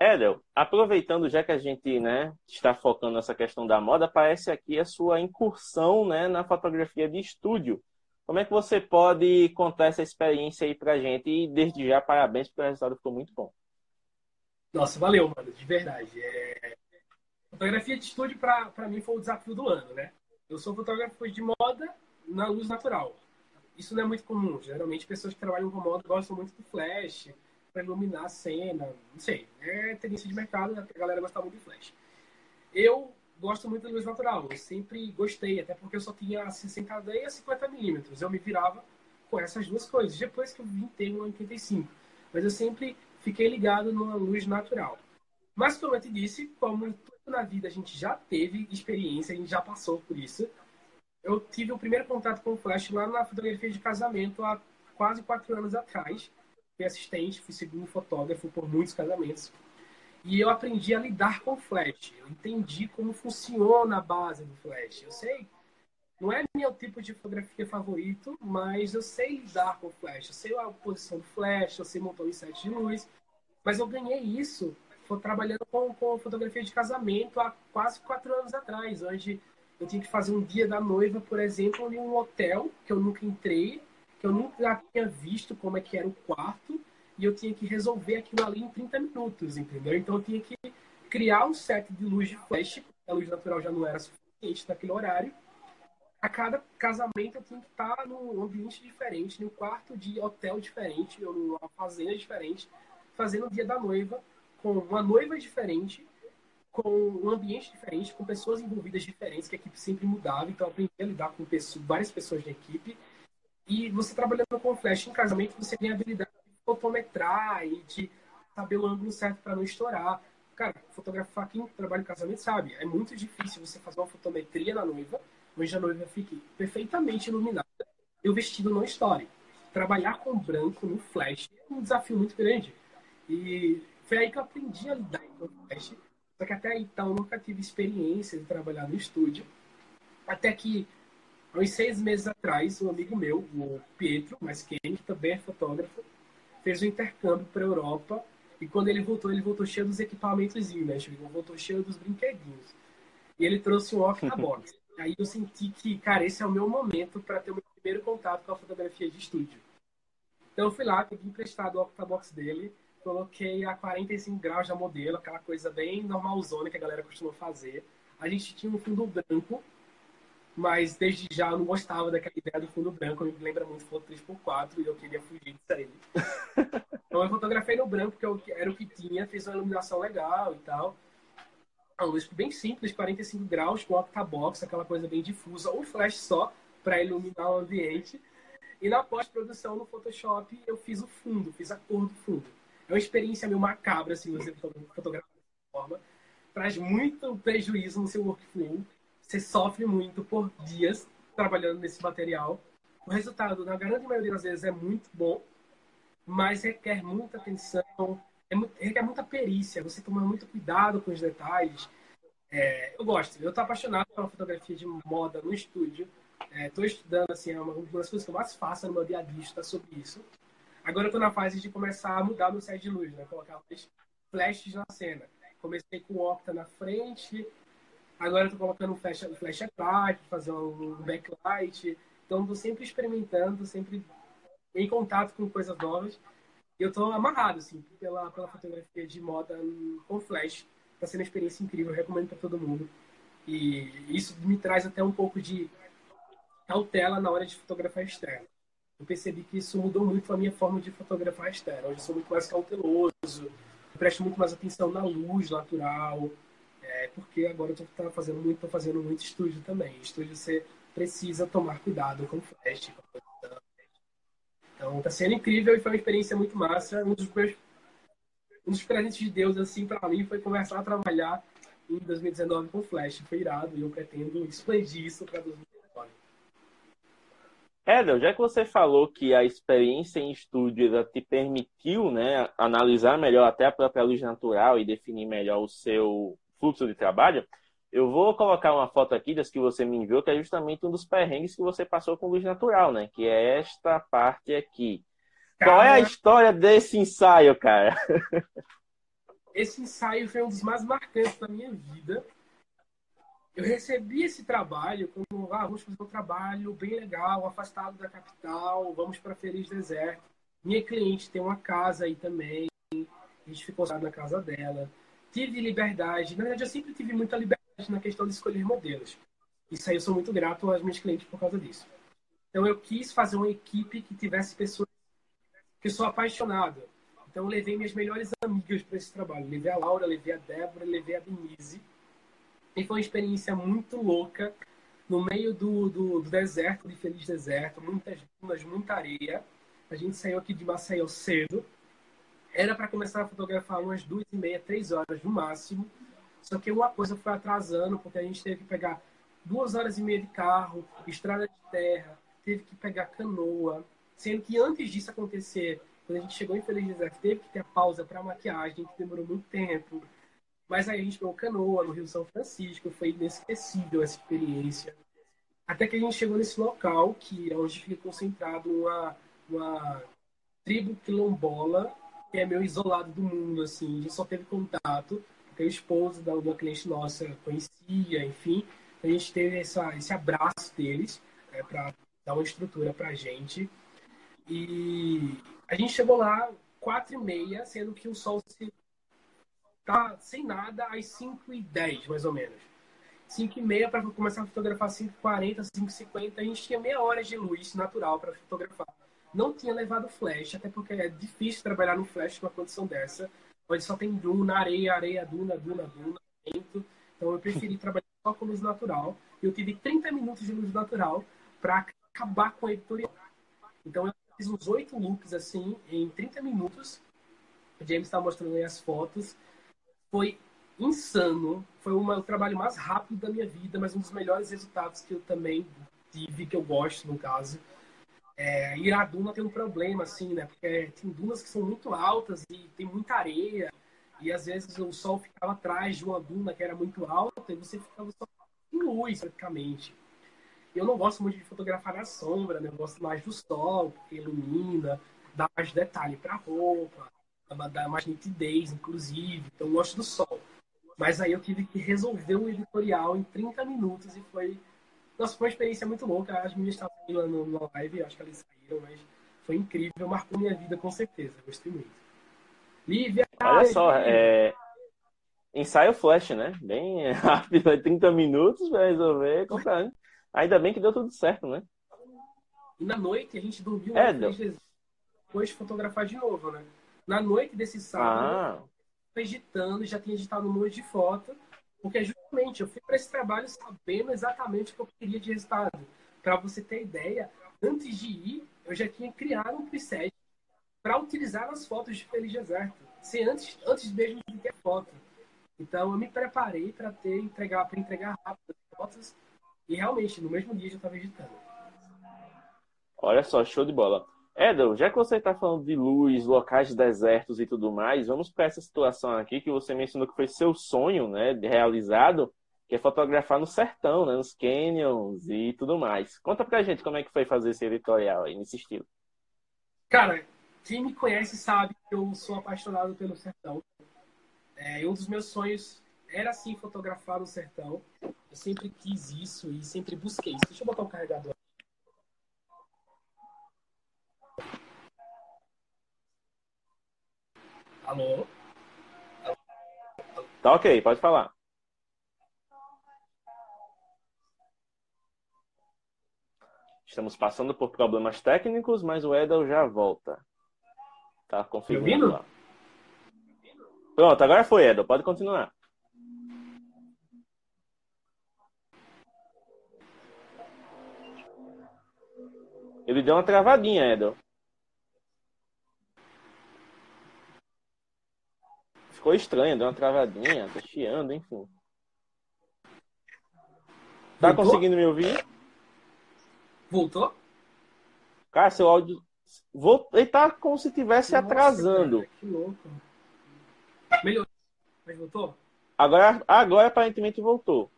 Edel, aproveitando já que a gente né, está focando nessa questão da moda, parece aqui a sua incursão né, na fotografia de estúdio. Como é que você pode contar essa experiência aí pra gente? E desde já, parabéns, porque o resultado ficou muito bom. Nossa, valeu, mano, de verdade. É... Fotografia de estúdio, para mim, foi o desafio do ano, né? Eu sou fotógrafo de moda na luz natural. Isso não é muito comum. Geralmente, pessoas que trabalham com moda gostam muito do flash, para iluminar a cena. Não sei. É tendência de mercado, né? a galera gosta muito de flash. Eu gosto muito de luz natural. Eu sempre gostei, até porque eu só tinha 60 e 50 milímetros. Eu me virava com essas duas coisas. Depois que eu vim ter um 85. Mas eu sempre fiquei ligado numa luz natural. Mas, como eu te disse, como tudo na vida a gente já teve experiência, a gente já passou por isso. Eu tive o primeiro contato com o flash lá na fotografia de casamento há quase quatro anos atrás. Fui assistente, fui segundo fotógrafo por muitos casamentos. E eu aprendi a lidar com flash. Eu entendi como funciona a base do flash. Eu sei, não é meu tipo de fotografia favorito, mas eu sei lidar com flash. Eu sei a posição do flash, eu sei montar um set de luz. Mas eu ganhei isso trabalhando com, com fotografia de casamento há quase quatro anos atrás, onde eu tinha que fazer um dia da noiva, por exemplo, em um hotel que eu nunca entrei, que eu nunca tinha visto como é que era o quarto e eu tinha que resolver aquilo ali em 30 minutos, entendeu? Então eu tinha que criar um set de luz de flash, a luz natural já não era suficiente naquele horário. A cada casamento eu tinha que estar num ambiente diferente, num quarto de hotel diferente, ou numa fazenda diferente, fazendo o dia da noiva com uma noiva diferente, com um ambiente diferente, com pessoas envolvidas diferentes, que a equipe sempre mudava, então eu aprendi a lidar com pessoas, várias pessoas da equipe. E você trabalhando com flash em casamento, você tem a habilidade fotometrar e de saber o ângulo certo para não estourar. Cara, fotografar quem trabalha em casamento sabe, é muito difícil você fazer uma fotometria na noiva, onde a noiva fique perfeitamente iluminada e o vestido não estoure. Trabalhar com branco no flash é um desafio muito grande. E foi aí que eu aprendi a lidar com o flash. Só que até então nunca tive experiência de trabalhar no estúdio. Até que, uns seis meses atrás, um amigo meu, o Pietro, mas que também é fotógrafo, fez um intercâmbio para a Europa e quando ele voltou, ele voltou cheio dos equipamentos, né? Ele voltou cheio dos brinquedinhos. E ele trouxe um Octabox. Aí eu senti que, cara, esse é o meu momento para ter o meu primeiro contato com a fotografia de estúdio. Então eu fui lá, peguei emprestado o Octabox dele, coloquei a 45 graus de modelo, aquela coisa bem normalzona que a galera costuma fazer. A gente tinha um fundo branco, mas desde já eu não gostava daquela ideia do fundo branco, me lembra muito foto 3x4 e eu queria fugir disso aí. então eu fotografei no branco, que era o que tinha, fiz uma iluminação legal e tal. Uma luz bem simples, 45 graus, com octabox, aquela coisa bem difusa, um flash só para iluminar o ambiente. E na pós-produção no Photoshop eu fiz o fundo, fiz a cor do fundo. É uma experiência meio macabra, assim, você fotografar dessa forma. Traz muito prejuízo no seu workflow você sofre muito por dias trabalhando nesse material. O resultado, na grande maioria das vezes, é muito bom, mas requer muita atenção, é requer muita perícia, você toma muito cuidado com os detalhes. É, eu gosto, eu estou apaixonado pela fotografia de moda no estúdio. Estou é, estudando, assim, é uma, uma das coisas que eu mais faço no meu dia a dia está sobre isso. Agora eu estou na fase de começar a mudar meu set de luz, né? Colocar flashes na cena. Comecei com o Octa na frente, Agora eu tô colocando um flash, flash atrás, fazer um backlight. Então, tô sempre experimentando, sempre em contato com coisas novas. E eu tô amarrado, assim, pela, pela fotografia de moda com flash. Tá sendo uma experiência incrível, recomendo para todo mundo. E isso me traz até um pouco de cautela na hora de fotografar externo. Eu percebi que isso mudou muito a minha forma de fotografar externo. Hoje eu sou muito mais cauteloso, presto muito mais atenção na luz natural, porque agora eu estou fazendo muito, tô fazendo muito estúdio também. Estúdio você precisa tomar cuidado com flash. Então está sendo incrível e foi uma experiência muito massa. Um dos meus um dos presentes de Deus assim para mim foi começar a trabalhar em 2019 com flash. Foi irado e eu pretendo expandir isso para 2019. Edel, já que você falou que a experiência em estúdio te permitiu né, analisar melhor até a própria luz natural e definir melhor o seu fluxo de trabalho, eu vou colocar uma foto aqui das que você me enviou, que é justamente um dos perrengues que você passou com luz natural, né? Que é esta parte aqui. Cara, Qual é a história desse ensaio, cara? Esse ensaio foi um dos mais marcantes da minha vida. Eu recebi esse trabalho como, ah, vamos fazer um trabalho bem legal, afastado da capital, vamos para Feliz Deserto. Minha cliente tem uma casa aí também, a gente ficou na casa dela. Tive liberdade, na verdade eu sempre tive muita liberdade na questão de escolher modelos. Isso aí eu sou muito grato aos meus clientes por causa disso. Então eu quis fazer uma equipe que tivesse pessoas que eu sou apaixonado. Então eu levei minhas melhores amigas para esse trabalho. Levei a Laura, levei a Débora, levei a Denise. E foi uma experiência muito louca no meio do, do, do deserto, de Feliz Deserto, muitas dunas, muita areia. A gente saiu aqui de Maceió cedo. Era para começar a fotografar umas duas e meia, três horas no máximo. Só que uma coisa foi atrasando, porque a gente teve que pegar duas horas e meia de carro, estrada de terra, teve que pegar canoa. Sendo que antes disso acontecer, quando a gente chegou em Feliz Deserto, teve que ter pausa para maquiagem, que demorou muito tempo. Mas aí a gente pegou canoa no Rio São Francisco, foi inesquecível essa experiência. Até que a gente chegou nesse local, que é onde fica concentrado uma, uma tribo quilombola, que é meio isolado do mundo, assim. A gente só teve contato que o esposo da uma cliente nossa conhecia, enfim. A gente teve essa, esse abraço deles é, para dar uma estrutura para a gente. E a gente chegou lá quatro e meia, sendo que o sol se tá sem nada às 5 e 10, mais ou menos. 5 e meia para começar a fotografar 5 e 40, 5 e 50. A gente tinha meia hora de luz natural para fotografar. Não tinha levado flash, até porque é difícil trabalhar no flash numa condição dessa onde só tem duna, areia, areia, duna, duna, duna, vento. Então eu preferi trabalhar só com luz natural. Eu tive 30 minutos de luz natural para acabar com a editorial. Então eu fiz uns oito looks assim em 30 minutos. O James está mostrando aí as fotos. Foi insano. Foi uma, o trabalho mais rápido da minha vida, mas um dos melhores resultados que eu também tive, que eu gosto, no caso. É, duna tem um problema, assim, né? Porque tem dunas que são muito altas e tem muita areia. E às vezes o sol ficava atrás de uma duna que era muito alta e você ficava só em luz, praticamente. Eu não gosto muito de fotografar na sombra, né? Eu gosto mais do sol, porque ilumina, dá mais detalhe para a roupa, dá mais nitidez, inclusive. Então eu gosto do sol. Mas aí eu tive que resolver um editorial em 30 minutos e foi nossa, foi uma experiência muito louca. As meninas no, no live, acho que elas saíram, mas foi incrível, marcou minha vida com certeza. Gostei muito. Lívia! Olha só, é... ensaio flash, né? Bem rápido, 30 minutos para resolver. Comprando. Ainda bem que deu tudo certo, né? E na noite a gente dormiu é, depois de fotografar de novo, né? Na noite desse sábado, ah. editando, já tinha editado um monte de foto porque justamente eu fui para esse trabalho sabendo exatamente o que eu queria de resultado. Para você ter ideia, antes de ir, eu já tinha criado um preset para utilizar nas fotos de Feliz Deserto, sem antes, antes mesmo de ter foto. Então eu me preparei para ter entregar para entregar rápido as fotos e realmente no mesmo dia já estava editando. Olha só, show de bola. Edel, já que você está falando de luz, locais desertos e tudo mais, vamos para essa situação aqui que você mencionou que foi seu sonho, né, realizado, que é fotografar no sertão, né, nos canyons e tudo mais. Conta pra gente como é que foi fazer esse editorial aí, nesse estilo. Cara, quem me conhece sabe que eu sou apaixonado pelo sertão. É, um dos meus sonhos era, sim, fotografar no sertão. Eu sempre quis isso e sempre busquei isso. Deixa eu botar o um carregador Alô? Tá ok, pode falar. Estamos passando por problemas técnicos, mas o Edel já volta. Tá confirmando lá. Pronto, agora foi, Edel. Pode continuar. Ele deu uma travadinha, Edel. Ficou estranho, deu uma travadinha, tá chiando, enfim. Tá conseguindo me ouvir? Voltou? Cara, seu áudio. Ele tá como se estivesse atrasando. Cara, que louco. Melhorou. Mas voltou? Agora, agora aparentemente voltou.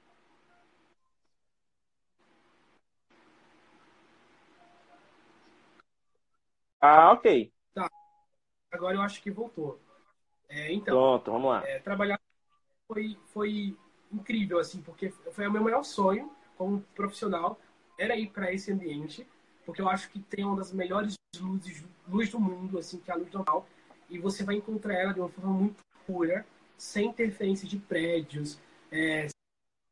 Ah, ok. Tá. Agora eu acho que voltou. É, então, Pronto, vamos lá. É, trabalhar foi, foi incrível, assim, porque foi o meu maior sonho como profissional, era ir para esse ambiente, porque eu acho que tem uma das melhores luzes luz do mundo, assim, que é a luz normal, e você vai encontrar ela de uma forma muito pura, sem interferência de prédios, é,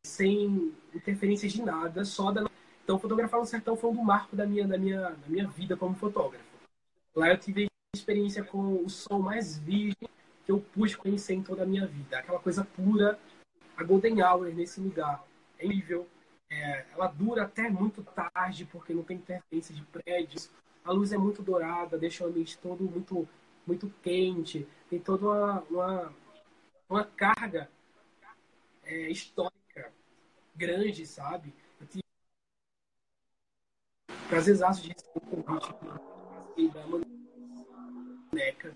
sem interferência de nada, só da. Então, fotografar no sertão foi um marco da minha, da minha, da minha vida como fotógrafo. Lá eu tive experiência com o sol mais virgem que eu pude conhecer em toda a minha vida. Aquela coisa pura, a Golden Hour nesse lugar. É incrível. É, ela dura até muito tarde, porque não tem interferência de prédios. A luz é muito dourada, deixa o ambiente todo muito, muito quente. Tem toda uma, uma, uma carga é, histórica grande, sabe? Eu tive prazerzaço de receber o convite da Maneca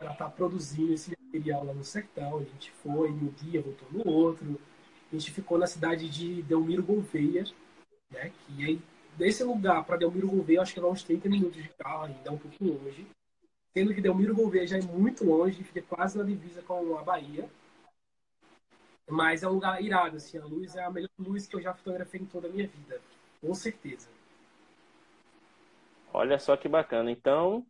ela tá produzindo esse material lá no sertão. A gente foi um dia, voltou no outro. A gente ficou na cidade de Delmiro Gouveia, né? Que aí, desse lugar para Delmiro Gouveia, acho que é uns 30 minutos de carro ainda, um pouquinho longe. Sendo que Delmiro Gouveia já é muito longe, fica quase na divisa com a Bahia. Mas é um lugar irado, assim. A luz é a melhor luz que eu já fotografei em toda a minha vida. Com certeza. Olha só que bacana. Então,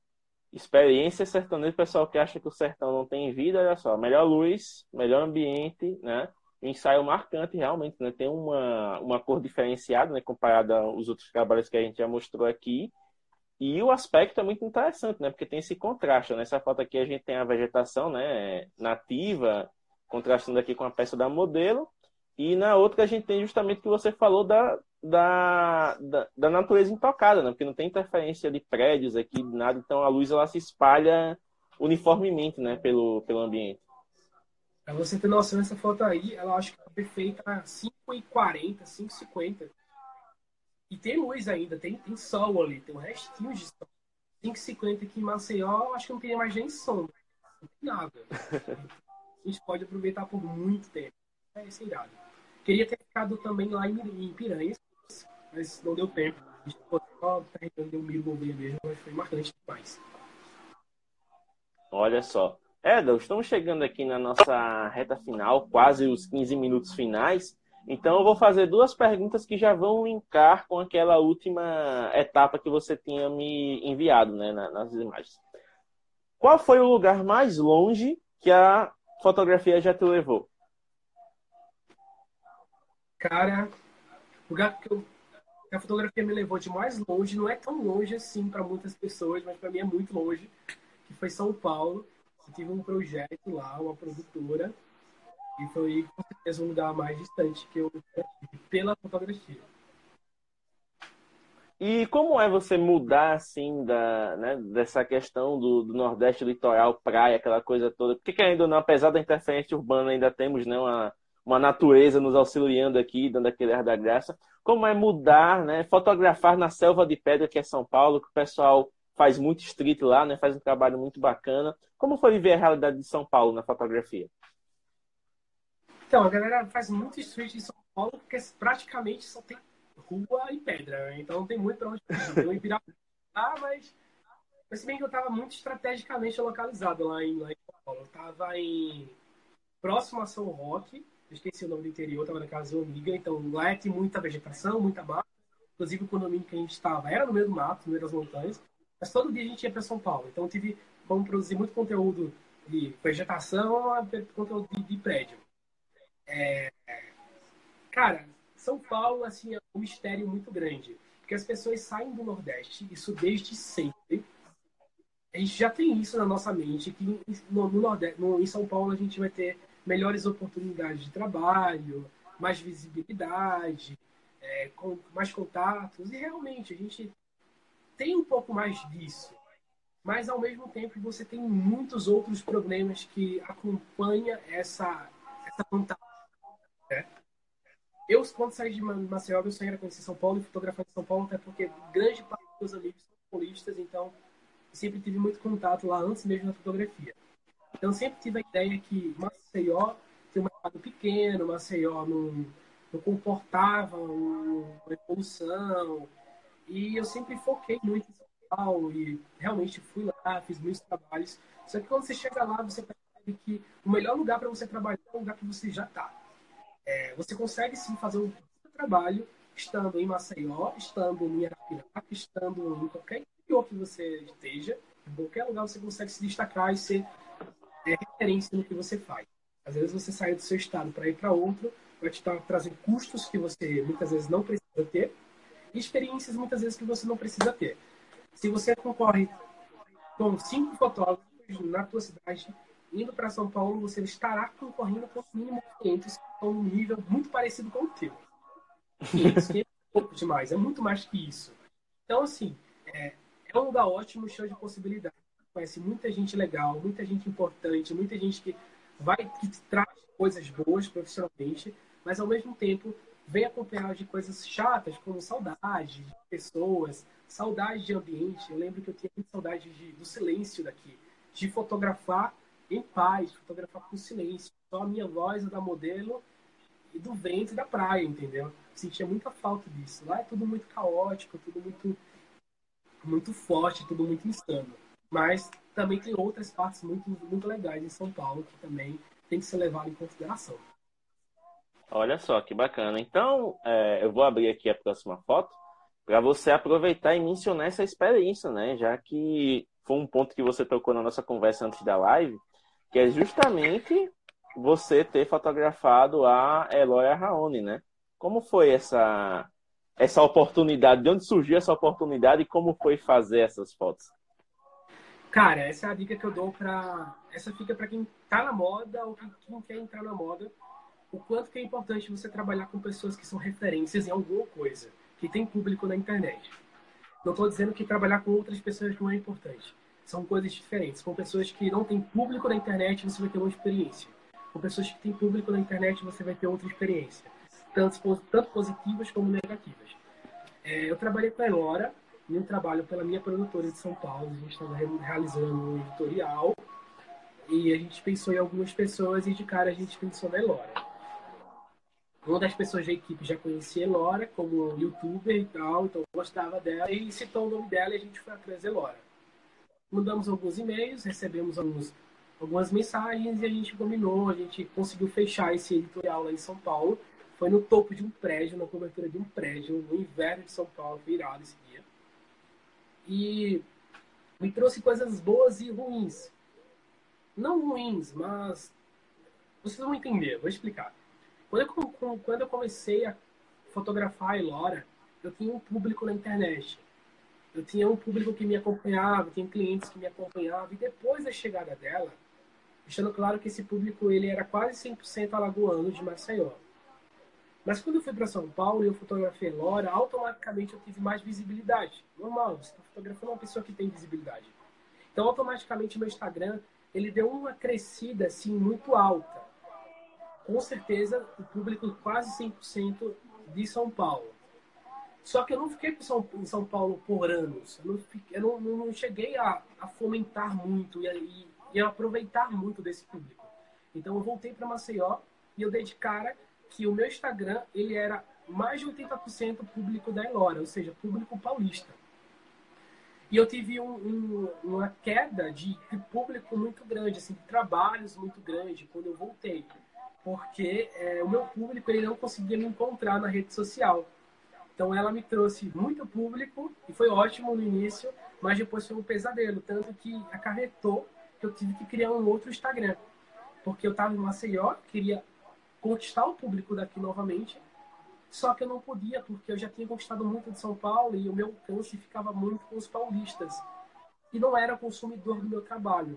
experiência sertaneja, pessoal que acha que o sertão não tem vida, olha só, melhor luz, melhor ambiente, né? Ensaio marcante realmente, né? Tem uma, uma cor diferenciada, né? Comparada aos outros trabalhos que a gente já mostrou aqui. E o aspecto é muito interessante, né? Porque tem esse contraste. Nessa né? foto aqui a gente tem a vegetação, né? Nativa, contrastando aqui com a peça da modelo. E na outra a gente tem justamente o que você falou da, da, da, da, natureza intocada, né? Porque não tem interferência de prédios aqui, nada, então a luz ela se espalha uniformemente, né, pelo, pelo ambiente. Pra você ter noção, essa foto aí, ela acho que foi feita a 5h40, 5h50. E tem luz ainda, tem, tem sol ali, tem um restinho de sol. 5h50 aqui em Maceió, acho que não tem mais nem sombra. Não tem nada. A gente pode aproveitar por muito tempo. É isso irado. Queria ter ficado também lá em, em Piranhas, mas não deu tempo. A gente ficou só carregando o Miro Gouveia mesmo, mas foi marcante demais. Olha só. Edel, estamos chegando aqui na nossa reta final, quase os 15 minutos finais. Então eu vou fazer duas perguntas que já vão linkar com aquela última etapa que você tinha me enviado né, nas imagens. Qual foi o lugar mais longe que a fotografia já te levou? Cara, o lugar que eu a fotografia me levou de mais longe, não é tão longe assim para muitas pessoas, mas para mim é muito longe, que foi São Paulo. Tive um projeto lá, uma produtora, e foi com certeza um lugar mais distante que eu pela fotografia. E como é você mudar, assim, da, né, dessa questão do, do, Nordeste litoral, praia, aquela coisa toda? Porque, ainda não, apesar da interferência urbana, ainda temos né, uma, uma natureza nos auxiliando aqui, dando aquele ar da graça como é mudar, né? Fotografar na selva de pedra, que é São Paulo, que o pessoal faz muito street lá, né? Faz um trabalho muito bacana. Como foi viver a realidade de São Paulo na fotografia? Então, a galera faz muito street em São Paulo, porque praticamente só tem rua e pedra, né? então não tem muito pra onde. Eu em ah, mas mas se bem que eu estava muito estrategicamente localizado lá em, lá em São Paulo. Eu estava em próximo a São Roque, esqueci o nome do interior, estava na casa de amiga, então lá tem muita vegetação, muita mata. Inclusive o condomínio que a gente estava era no meio do mato, no meio das montanhas, mas todo dia a gente ia para São Paulo. Então tive como produzir muito conteúdo de vegetação, conteúdo de, de prédio. É... Cara, São Paulo assim é um mistério muito grande. Porque as pessoas saem do Nordeste, isso desde sempre. A gente já tem isso na nossa mente, que no, no Nordeste, no, em São Paulo a gente vai ter melhores oportunidades de trabalho, mais visibilidade, é, com mais contatos. E realmente a gente tem um pouco mais disso. Mas ao mesmo tempo você tem muitos outros problemas que acompanham essa, essa vantagem. Né? Eu, quando saí de Maceió, meu sonho era conhecer São Paulo e fotografar em São Paulo, até porque grande parte dos meus amigos são paulistas, então sempre tive muito contato lá antes mesmo da fotografia. Então sempre tive a ideia que Maceió tem um mercado pequeno, Maceió não, não comportava uma evolução. E eu sempre foquei muito em São Paulo e realmente fui lá, fiz muitos trabalhos. Só que quando você chega lá, você percebe que o melhor lugar para você trabalhar é o lugar que você já está. É, você consegue sim fazer um trabalho estando em Maceió, estando em Arapiraca, estando em qualquer interior que você esteja, em qualquer lugar você consegue se destacar e ser é, referência no que você faz. Às vezes você sai do seu estado para ir para outro, vai te trazer custos que você muitas vezes não precisa ter experiências muitas vezes que você não precisa ter. Se você concorre com cinco fotógrafos na tua cidade, indo para São Paulo, você estará concorrendo com mínimo 500 com um nível muito parecido com o teu. 500, 500 é pouco demais, é muito mais que isso. Então, assim, é, é um lugar ótimo, cheio de possibilidades. Conhece muita gente legal, muita gente importante, muita gente que vai que traz coisas boas profissionalmente, mas ao mesmo tempo vem acompanhado de coisas chatas, como saudade de pessoas, saudade de ambiente. Eu lembro que eu tinha muita saudade de, do silêncio daqui, de fotografar em paz, fotografar com silêncio, só a minha voz, a da modelo e do vento e da praia, entendeu? Sentia muita falta disso. Lá é tudo muito caótico, tudo muito muito forte, tudo muito insano. Mas também tem outras partes muito, muito legais em São Paulo que também tem que ser levado em consideração. Olha só que bacana. Então, é, eu vou abrir aqui a próxima foto para você aproveitar e mencionar essa experiência, né? Já que foi um ponto que você tocou na nossa conversa antes da live, que é justamente você ter fotografado a Eloy Raoni, né? Como foi essa essa oportunidade? De onde surgiu essa oportunidade e como foi fazer essas fotos? Cara, essa é a dica que eu dou para essa fica para quem tá na moda ou quem quer entrar na moda. O quanto que é importante você trabalhar com pessoas que são referências em alguma coisa, que tem público na internet. Não estou dizendo que trabalhar com outras pessoas não é importante. São coisas diferentes. Com pessoas que não têm público na internet, você vai ter uma experiência. Com pessoas que têm público na internet, você vai ter outra experiência. Tanto, tanto positivas como negativas. É, eu trabalhei com a Elora, em um trabalho pela minha produtora de São Paulo. A gente estava realizando um editorial e a gente pensou em algumas pessoas e de cara a gente pensou na Elora. Uma das pessoas da equipe já conhecia Elora como youtuber e tal, então gostava dela e citou o nome dela e a gente foi atrás da Elora. Mandamos alguns e-mails, recebemos alguns, algumas mensagens e a gente combinou, a gente conseguiu fechar esse editorial lá em São Paulo. Foi no topo de um prédio, na cobertura de um prédio, no inverno de São Paulo, virado esse dia e me trouxe coisas boas e ruins. Não ruins, mas vocês vão entender, vou explicar. Quando eu, quando eu comecei a fotografar a Elora, eu tinha um público na internet. Eu tinha um público que me acompanhava, tinha clientes que me acompanhavam. E depois da chegada dela, deixando claro que esse público ele era quase 100% alagoano de Maceió. Mas quando eu fui para São Paulo e eu fotografei Lora, automaticamente eu tive mais visibilidade. Normal, você está fotografando uma pessoa que tem visibilidade. Então, automaticamente, meu Instagram ele deu uma crescida assim muito alta. Com certeza, o público quase 100% de São Paulo. Só que eu não fiquei em São Paulo por anos. Eu não, fiquei, eu não, não cheguei a, a, fomentar muito e, e, e aproveitar muito desse público. Então, eu voltei para Maceió e eu dei de cara que o meu Instagram ele era mais de 80% público da Elora, ou seja, público paulista. E eu tive um, um, uma queda de, de, público muito grande, assim, de trabalhos muito grande quando eu voltei. Porque é, o meu público ele não conseguia me encontrar na rede social. Então ela me trouxe muito público e foi ótimo no início, mas depois foi um pesadelo. Tanto que acarretou que eu tive que criar um outro Instagram. Porque eu estava em Maceió, queria conquistar o público daqui novamente. Só que eu não podia, porque eu já tinha conquistado muito de São Paulo e o meu alcance ficava muito com os paulistas. E não era consumidor do meu trabalho.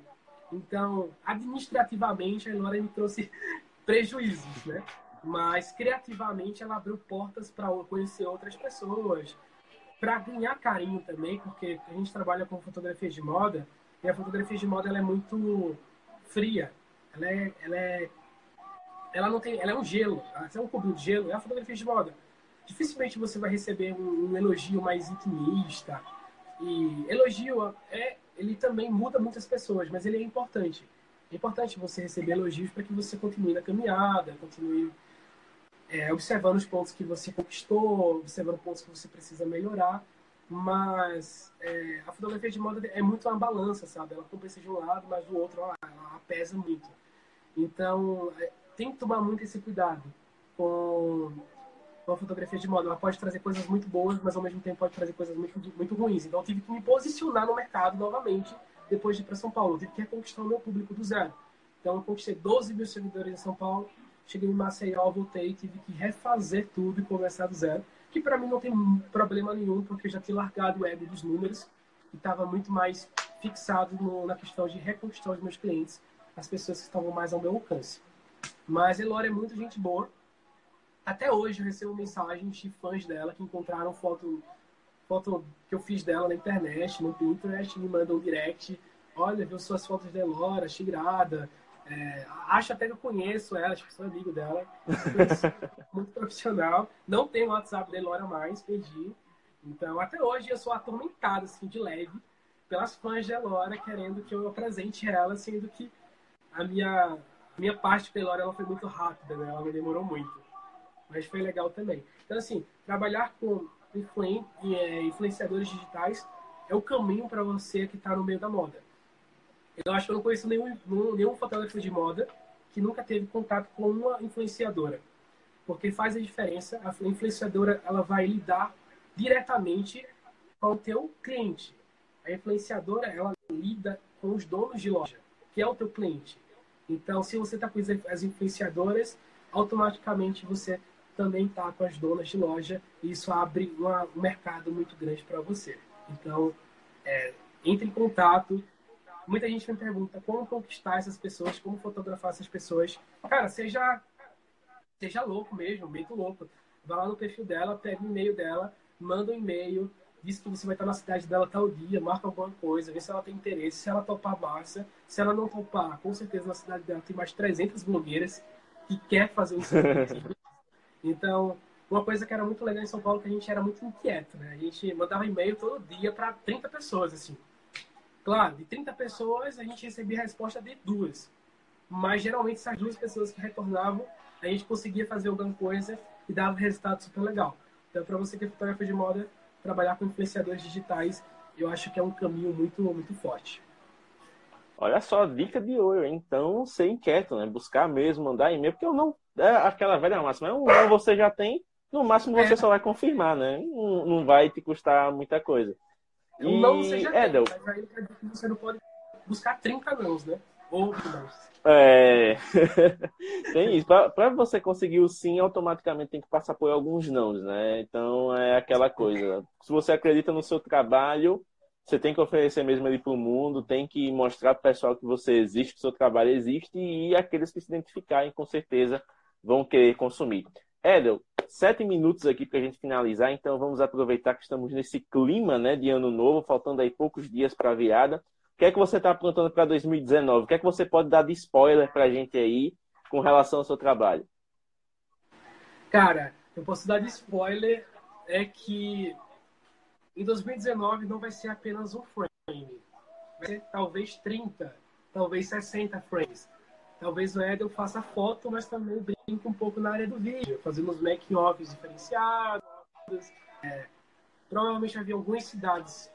Então, administrativamente, a Elora me trouxe prejuízos, né? Mas criativamente ela abriu portas para conhecer outras pessoas, para ganhar carinho também, porque a gente trabalha com fotografia de moda e a fotografia de moda ela é muito fria. Ela é, ela é ela não tem, ela é um gelo, é um cubo de gelo, é a fotografia de moda. Dificilmente você vai receber um, um elogio mais intimista. E elogio é, ele também muda muitas pessoas, mas ele é importante. É importante você receber elogios para que você continue na caminhada, continue é, observando os pontos que você conquistou, observando pontos que você precisa melhorar. Mas é, a fotografia de moda é muito uma balança, sabe? Ela compensa de um lado, mas do outro ela, ela pesa muito. Então, é, tem que tomar muito esse cuidado com, com a fotografia de moda. Ela pode trazer coisas muito boas, mas ao mesmo tempo pode trazer coisas muito, muito ruins. Então eu tive que me posicionar no mercado novamente depois de ir para São Paulo. Eu tive que reconquistar o meu público do zero. Então eu conquistei 12 mil seguidores em São Paulo. Cheguei em Maceió, voltei, tive que refazer tudo e começar do zero. Que para mim não tem problema nenhum, porque eu já tinha largado o ego dos números e estava muito mais fixado no, na questão de reconquistar os meus clientes, as pessoas que estavam mais ao meu alcance. Mas Elora é muito gente boa. Até hoje eu recebo mensagens de fãs dela que encontraram foto, foto que eu fiz dela na internet, no Pinterest, me mandam um direct. Olha, viu suas fotos da Elora, achei irada. É, acho até que eu conheço ela, acho que sou amigo dela. muito profissional. Não tenho WhatsApp da Elora mais, perdi. Então, até hoje eu sou atormentado, assim, de leve, pelas fãs de Elora, querendo que eu apresente ela, sendo que a minha minha parte pela hora ela foi muito rápida, né? Ela me demorou muito. Mas foi legal também. Então, assim, trabalhar com influen é, influenciadores digitais é o caminho para você que está no meio da moda. Eu acho que eu não conheço nenhum, nenhum fotógrafo de moda que nunca teve contato com uma influenciadora. Porque faz a diferença. A influenciadora ela vai lidar diretamente com o teu cliente. A influenciadora ela lida com os donos de loja, que é o teu cliente. Então, se você está com as influenciadoras, automaticamente você também está com as donas de loja e isso abre uma, um mercado muito grande para você. Então, é, entre em contato. Muita gente me pergunta como conquistar essas pessoas, como fotografar essas pessoas. Cara, seja, seja louco mesmo, muito louco. Vai lá no perfil dela, pega o e-mail dela, manda um e-mail, diz que você vai estar na cidade dela tal dia, marca alguma coisa, vê se ela tem interesse, se ela topar massa, se ela não topar, com certeza na cidade dela tem mais 300 blogueiras que quer fazer isso. Então, uma coisa que era muito legal em São Paulo é que a gente era muito inquieto, né? A gente mandava e-mail todo dia para 30 pessoas, assim. Claro, de 30 pessoas a gente recebia resposta de duas. Mas geralmente essas duas pessoas que retornavam, a gente conseguia fazer alguma coisa e dava resultado super legal. Então, para você que é fotógrafo de moda, trabalhar com influenciadores digitais, eu acho que é um caminho muito, muito forte. Olha só, dica de ouro, então ser inquieto, né? Buscar mesmo, mandar e-mail, porque eu não. É aquela velha máxima, é um não você já tem, no máximo você é. só vai confirmar, né? Não, não vai te custar muita coisa. E... Um não você já é, tem, mas aí você não pode buscar 30 nãos, né? Ou não. É. tem isso. Para você conseguir o sim, automaticamente tem que passar por alguns não, né? Então é aquela coisa. Se você acredita no seu trabalho, você tem que oferecer mesmo ele para o mundo, tem que mostrar para o pessoal que você existe, que o seu trabalho existe, e aqueles que se identificarem, com certeza, vão querer consumir. Edel, sete minutos aqui para a gente finalizar, então vamos aproveitar que estamos nesse clima né, de ano novo, faltando aí poucos dias para a virada. O que é que você está aprontando para 2019? O que é que você pode dar de spoiler para a gente aí com relação ao seu trabalho? Cara, eu posso dar de spoiler é que em 2019 não vai ser apenas um frame. Vai ser talvez 30, talvez 60 frames. Talvez o Edel faça foto, mas também brinque um pouco na área do vídeo, fazendo os making-offs diferenciados. É, provavelmente havia algumas cidades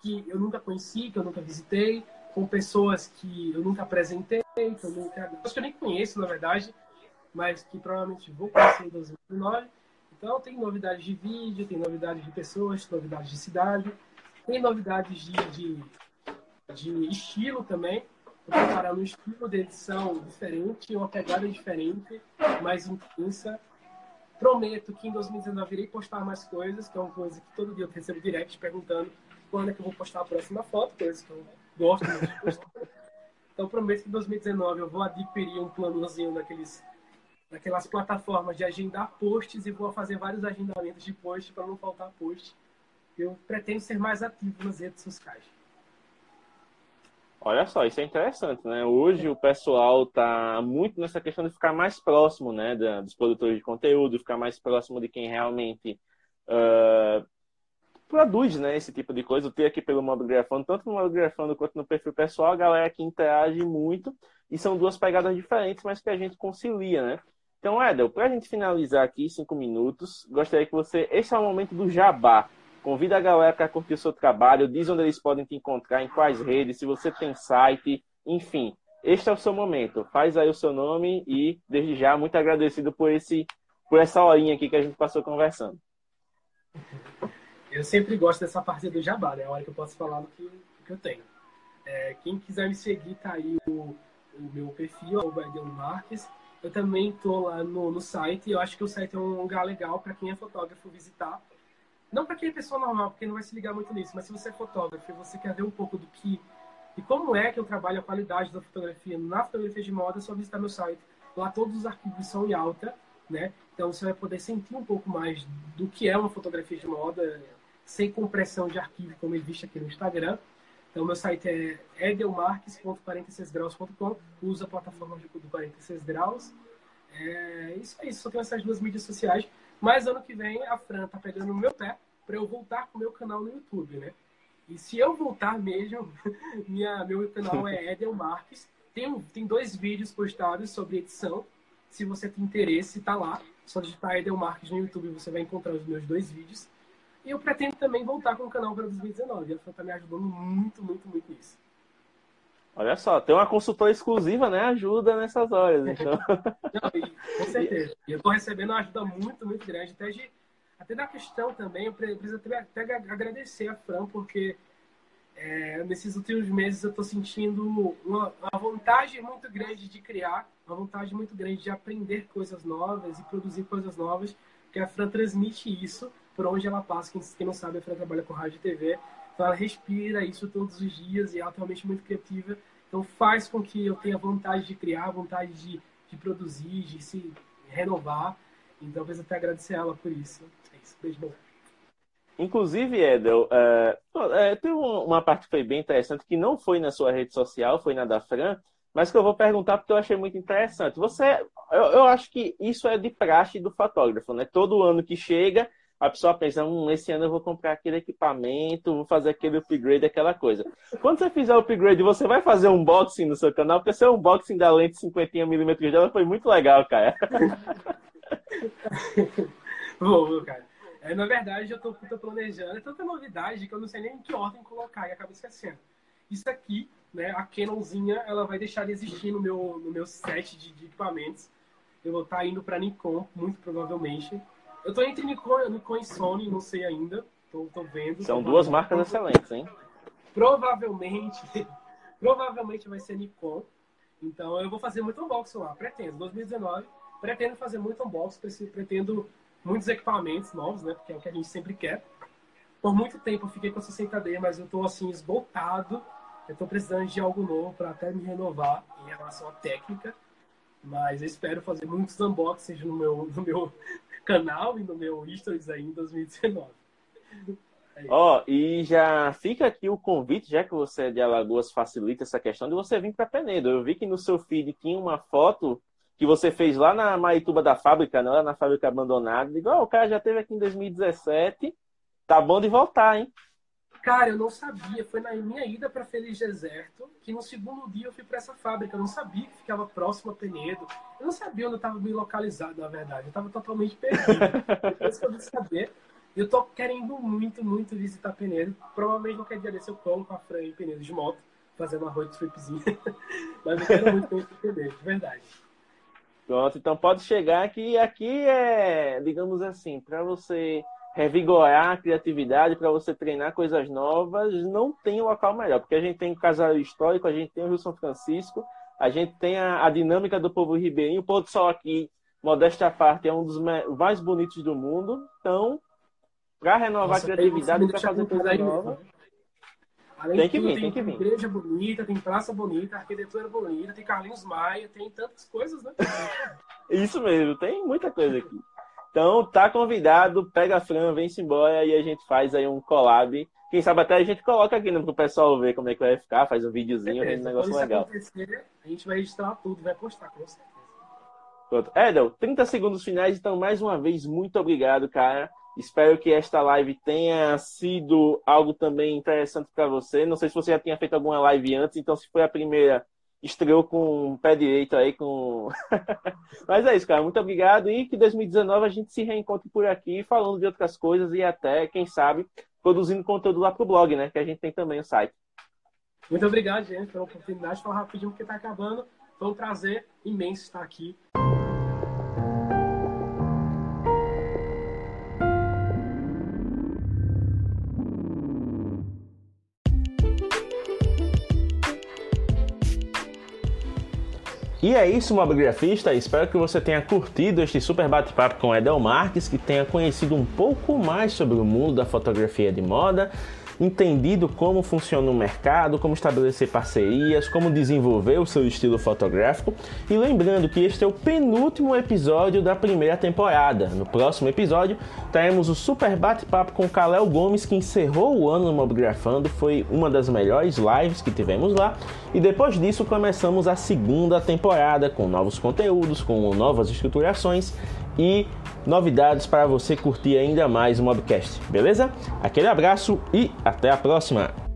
que eu nunca conheci, que eu nunca visitei, com pessoas que eu nunca apresentei, que eu nunca. Acho que eu nem conheço, na verdade, mas que provavelmente vou conhecer em 2019. Então, tem novidades de vídeo, tem novidades de pessoas, novidades de cidade, tem novidades de, de, de estilo também. Estou preparando um estilo de edição diferente, uma pegada diferente, mais intensa. Prometo que em 2019 irei postar mais coisas, que é uma coisa que todo dia eu recebo direct perguntando quando é que eu vou postar a próxima foto, coisa que eu gosto muito de postar. Então prometo que em 2019 eu vou adquirir um planozinho daqueles, daquelas plataformas de agendar posts e vou fazer vários agendamentos de posts para não faltar post. Eu pretendo ser mais ativo nas redes sociais. Olha só, isso é interessante, né? Hoje o pessoal está muito nessa questão de ficar mais próximo, né, dos produtores de conteúdo, ficar mais próximo de quem realmente uh, produz, né, esse tipo de coisa. Eu tenho aqui pelo Mobigrafando, tanto no Mobigrafando quanto no perfil pessoal, a galera que interage muito e são duas pegadas diferentes, mas que a gente concilia, né? Então, Edel, para a gente finalizar aqui, cinco minutos, gostaria que você. Esse é o momento do jabá. Convida a galera para curtir o seu trabalho, diz onde eles podem te encontrar, em quais redes, se você tem site, enfim. Este é o seu momento. Faz aí o seu nome e, desde já, muito agradecido por, esse, por essa horinha aqui que a gente passou conversando. Eu sempre gosto dessa parte do jabá, né? É a hora que eu posso falar do que, do que eu tenho. É, quem quiser me seguir, tá aí o, o meu perfil, o Badel Marques. Eu também tô lá no, no site. Eu acho que o site é um lugar legal para quem é fotógrafo visitar não para quem é pessoa normal, porque não vai se ligar muito nisso, mas se você é fotógrafo e você quer ver um pouco do que e como é que eu trabalho a qualidade da fotografia na fotografia de moda, é só visitar meu site. Lá todos os arquivos são em alta, né? Então você vai poder sentir um pouco mais do que é uma fotografia de moda, sem compressão de arquivo, como existe aqui no Instagram. Então meu site é edelmarques.46graus.com, usa a plataforma do 46 graus. É isso aí, só tenho essas duas mídias sociais. Mas ano que vem a Fran tá pegando no meu pé para eu voltar com o meu canal no YouTube, né? E se eu voltar mesmo, minha, meu canal é Edel Marques. Tem, tem dois vídeos postados sobre edição. Se você tem interesse, tá lá. Só digitar Edel Marques no YouTube, você vai encontrar os meus dois vídeos. E eu pretendo também voltar com o canal para 2019. A Fran tá me ajudando muito, muito, muito nisso. Olha só, tem uma consultora exclusiva, né? Ajuda nessas horas, então. Não, com certeza. E eu estou recebendo uma ajuda muito, muito grande. Até, de, até na questão também, eu preciso até, até agradecer a Fran, porque é, nesses últimos meses eu estou sentindo uma, uma vontade muito grande de criar, uma vontade muito grande de aprender coisas novas e produzir coisas novas, que a Fran transmite isso por onde ela passa. Quem não sabe, a Fran trabalha com rádio e TV. Então ela respira isso todos os dias e é altamente muito criativa. Então faz com que eu tenha vontade de criar, vontade de, de produzir, de se renovar. Então eu até agradecer ela por isso. É isso. Beijo bom. Inclusive, Edel, uh, tem uma parte que foi bem interessante, que não foi na sua rede social, foi na da Fran, mas que eu vou perguntar porque eu achei muito interessante. Você, eu, eu acho que isso é de praxe do fotógrafo, né? Todo ano que chega, a pessoa pensa, hum, esse ano eu vou comprar aquele equipamento, vou fazer aquele upgrade, aquela coisa. Quando você fizer o upgrade, você vai fazer um unboxing no seu canal, porque seu unboxing da lente 50mm dela foi muito legal, cara. vou, cara. É, na verdade, eu tô, tô planejando, é tanta novidade que eu não sei nem em que ordem colocar e acabo esquecendo. Isso aqui, né, a Canonzinha, ela vai deixar de existir no meu, no meu set de, de equipamentos. Eu vou estar tá indo para Nikon, muito provavelmente. Eu tô entre Nikon, Nikon e Sony, não sei ainda. Tô, tô vendo. São duas marcas excelentes, hein? Provavelmente, provavelmente vai ser Nikon. Então eu vou fazer muito unboxing lá, pretendo. 2019, pretendo fazer muito unboxing, pretendo muitos equipamentos novos, né? Porque é o que a gente sempre quer. Por muito tempo eu fiquei com a 60D, mas eu tô assim esgotado. Eu tô precisando de algo novo para até me renovar em relação à técnica. Mas eu espero fazer muitos unboxings no meu, no meu canal e no meu Stories aí em 2019. É Ó, oh, e já fica aqui o convite, já que você é de Alagoas, facilita essa questão de você vir para Penedo. Eu vi que no seu feed tinha uma foto que você fez lá na Maituba da fábrica, né? lá na fábrica abandonada. Digo, oh, o cara já esteve aqui em 2017, tá bom de voltar, hein? Cara, eu não sabia. Foi na minha ida para Feliz Deserto que no segundo dia eu fui para essa fábrica. Eu não sabia que ficava próximo a Penedo. Eu não sabia onde eu estava bem localizado, na verdade. Eu estava totalmente perdido. Depois que eu saber, eu tô querendo muito, muito visitar Penedo. Provavelmente qualquer dia desse eu colo com a Fran em Penedo de moto, fazendo uma road tripzinha. Mas eu quero muito conhecer Penedo, de verdade. Pronto, então pode chegar que aqui é, digamos assim, para você revigorar a criatividade, para você treinar coisas novas, não tem local melhor, porque a gente tem o casal histórico, a gente tem o Rio São Francisco, a gente tem a, a dinâmica do povo ribeirinho, o pôr do sol aqui modéstia à parte, é um dos mais bonitos do mundo. Então, para renovar Nossa, a criatividade, para fazer coisa nova. Além tem que vir, tem, tem que vir. igreja bonita, tem praça bonita, arquitetura bonita, tem Carlinhos Maia, tem tantas coisas, né? Isso mesmo, tem muita coisa aqui. Então, tá convidado, pega a Fran, vem-se embora e a gente faz aí um collab. Quem sabe até a gente coloca aqui né, pro pessoal ver como é que vai ficar, faz um videozinho, um negócio legal. a gente vai registrar tudo, vai postar, com certeza. Pronto. Edel, 30 segundos finais, então mais uma vez, muito obrigado, cara. Espero que esta live tenha sido algo também interessante para você. Não sei se você já tinha feito alguma live antes, então se foi a primeira, estreou com o pé direito aí com. Mas é isso, cara. Muito obrigado e que 2019 a gente se reencontre por aqui falando de outras coisas e até, quem sabe, produzindo conteúdo lá pro blog, né? Que a gente tem também o site. Muito obrigado, gente, pela oportunidade de falar rapidinho porque está acabando. Foi um prazer imenso estar aqui. E é isso, mobigrafista. Espero que você tenha curtido este super bate-papo com Edel Marques, que tenha conhecido um pouco mais sobre o mundo da fotografia de moda entendido como funciona o mercado, como estabelecer parcerias, como desenvolver o seu estilo fotográfico. E lembrando que este é o penúltimo episódio da primeira temporada. No próximo episódio, teremos o super bate-papo com Kalel Gomes, que encerrou o ano no Mobgrafando, foi uma das melhores lives que tivemos lá. E depois disso, começamos a segunda temporada com novos conteúdos, com novas estruturações e novidades para você curtir ainda mais o Mobcast, beleza? Aquele abraço e até a próxima!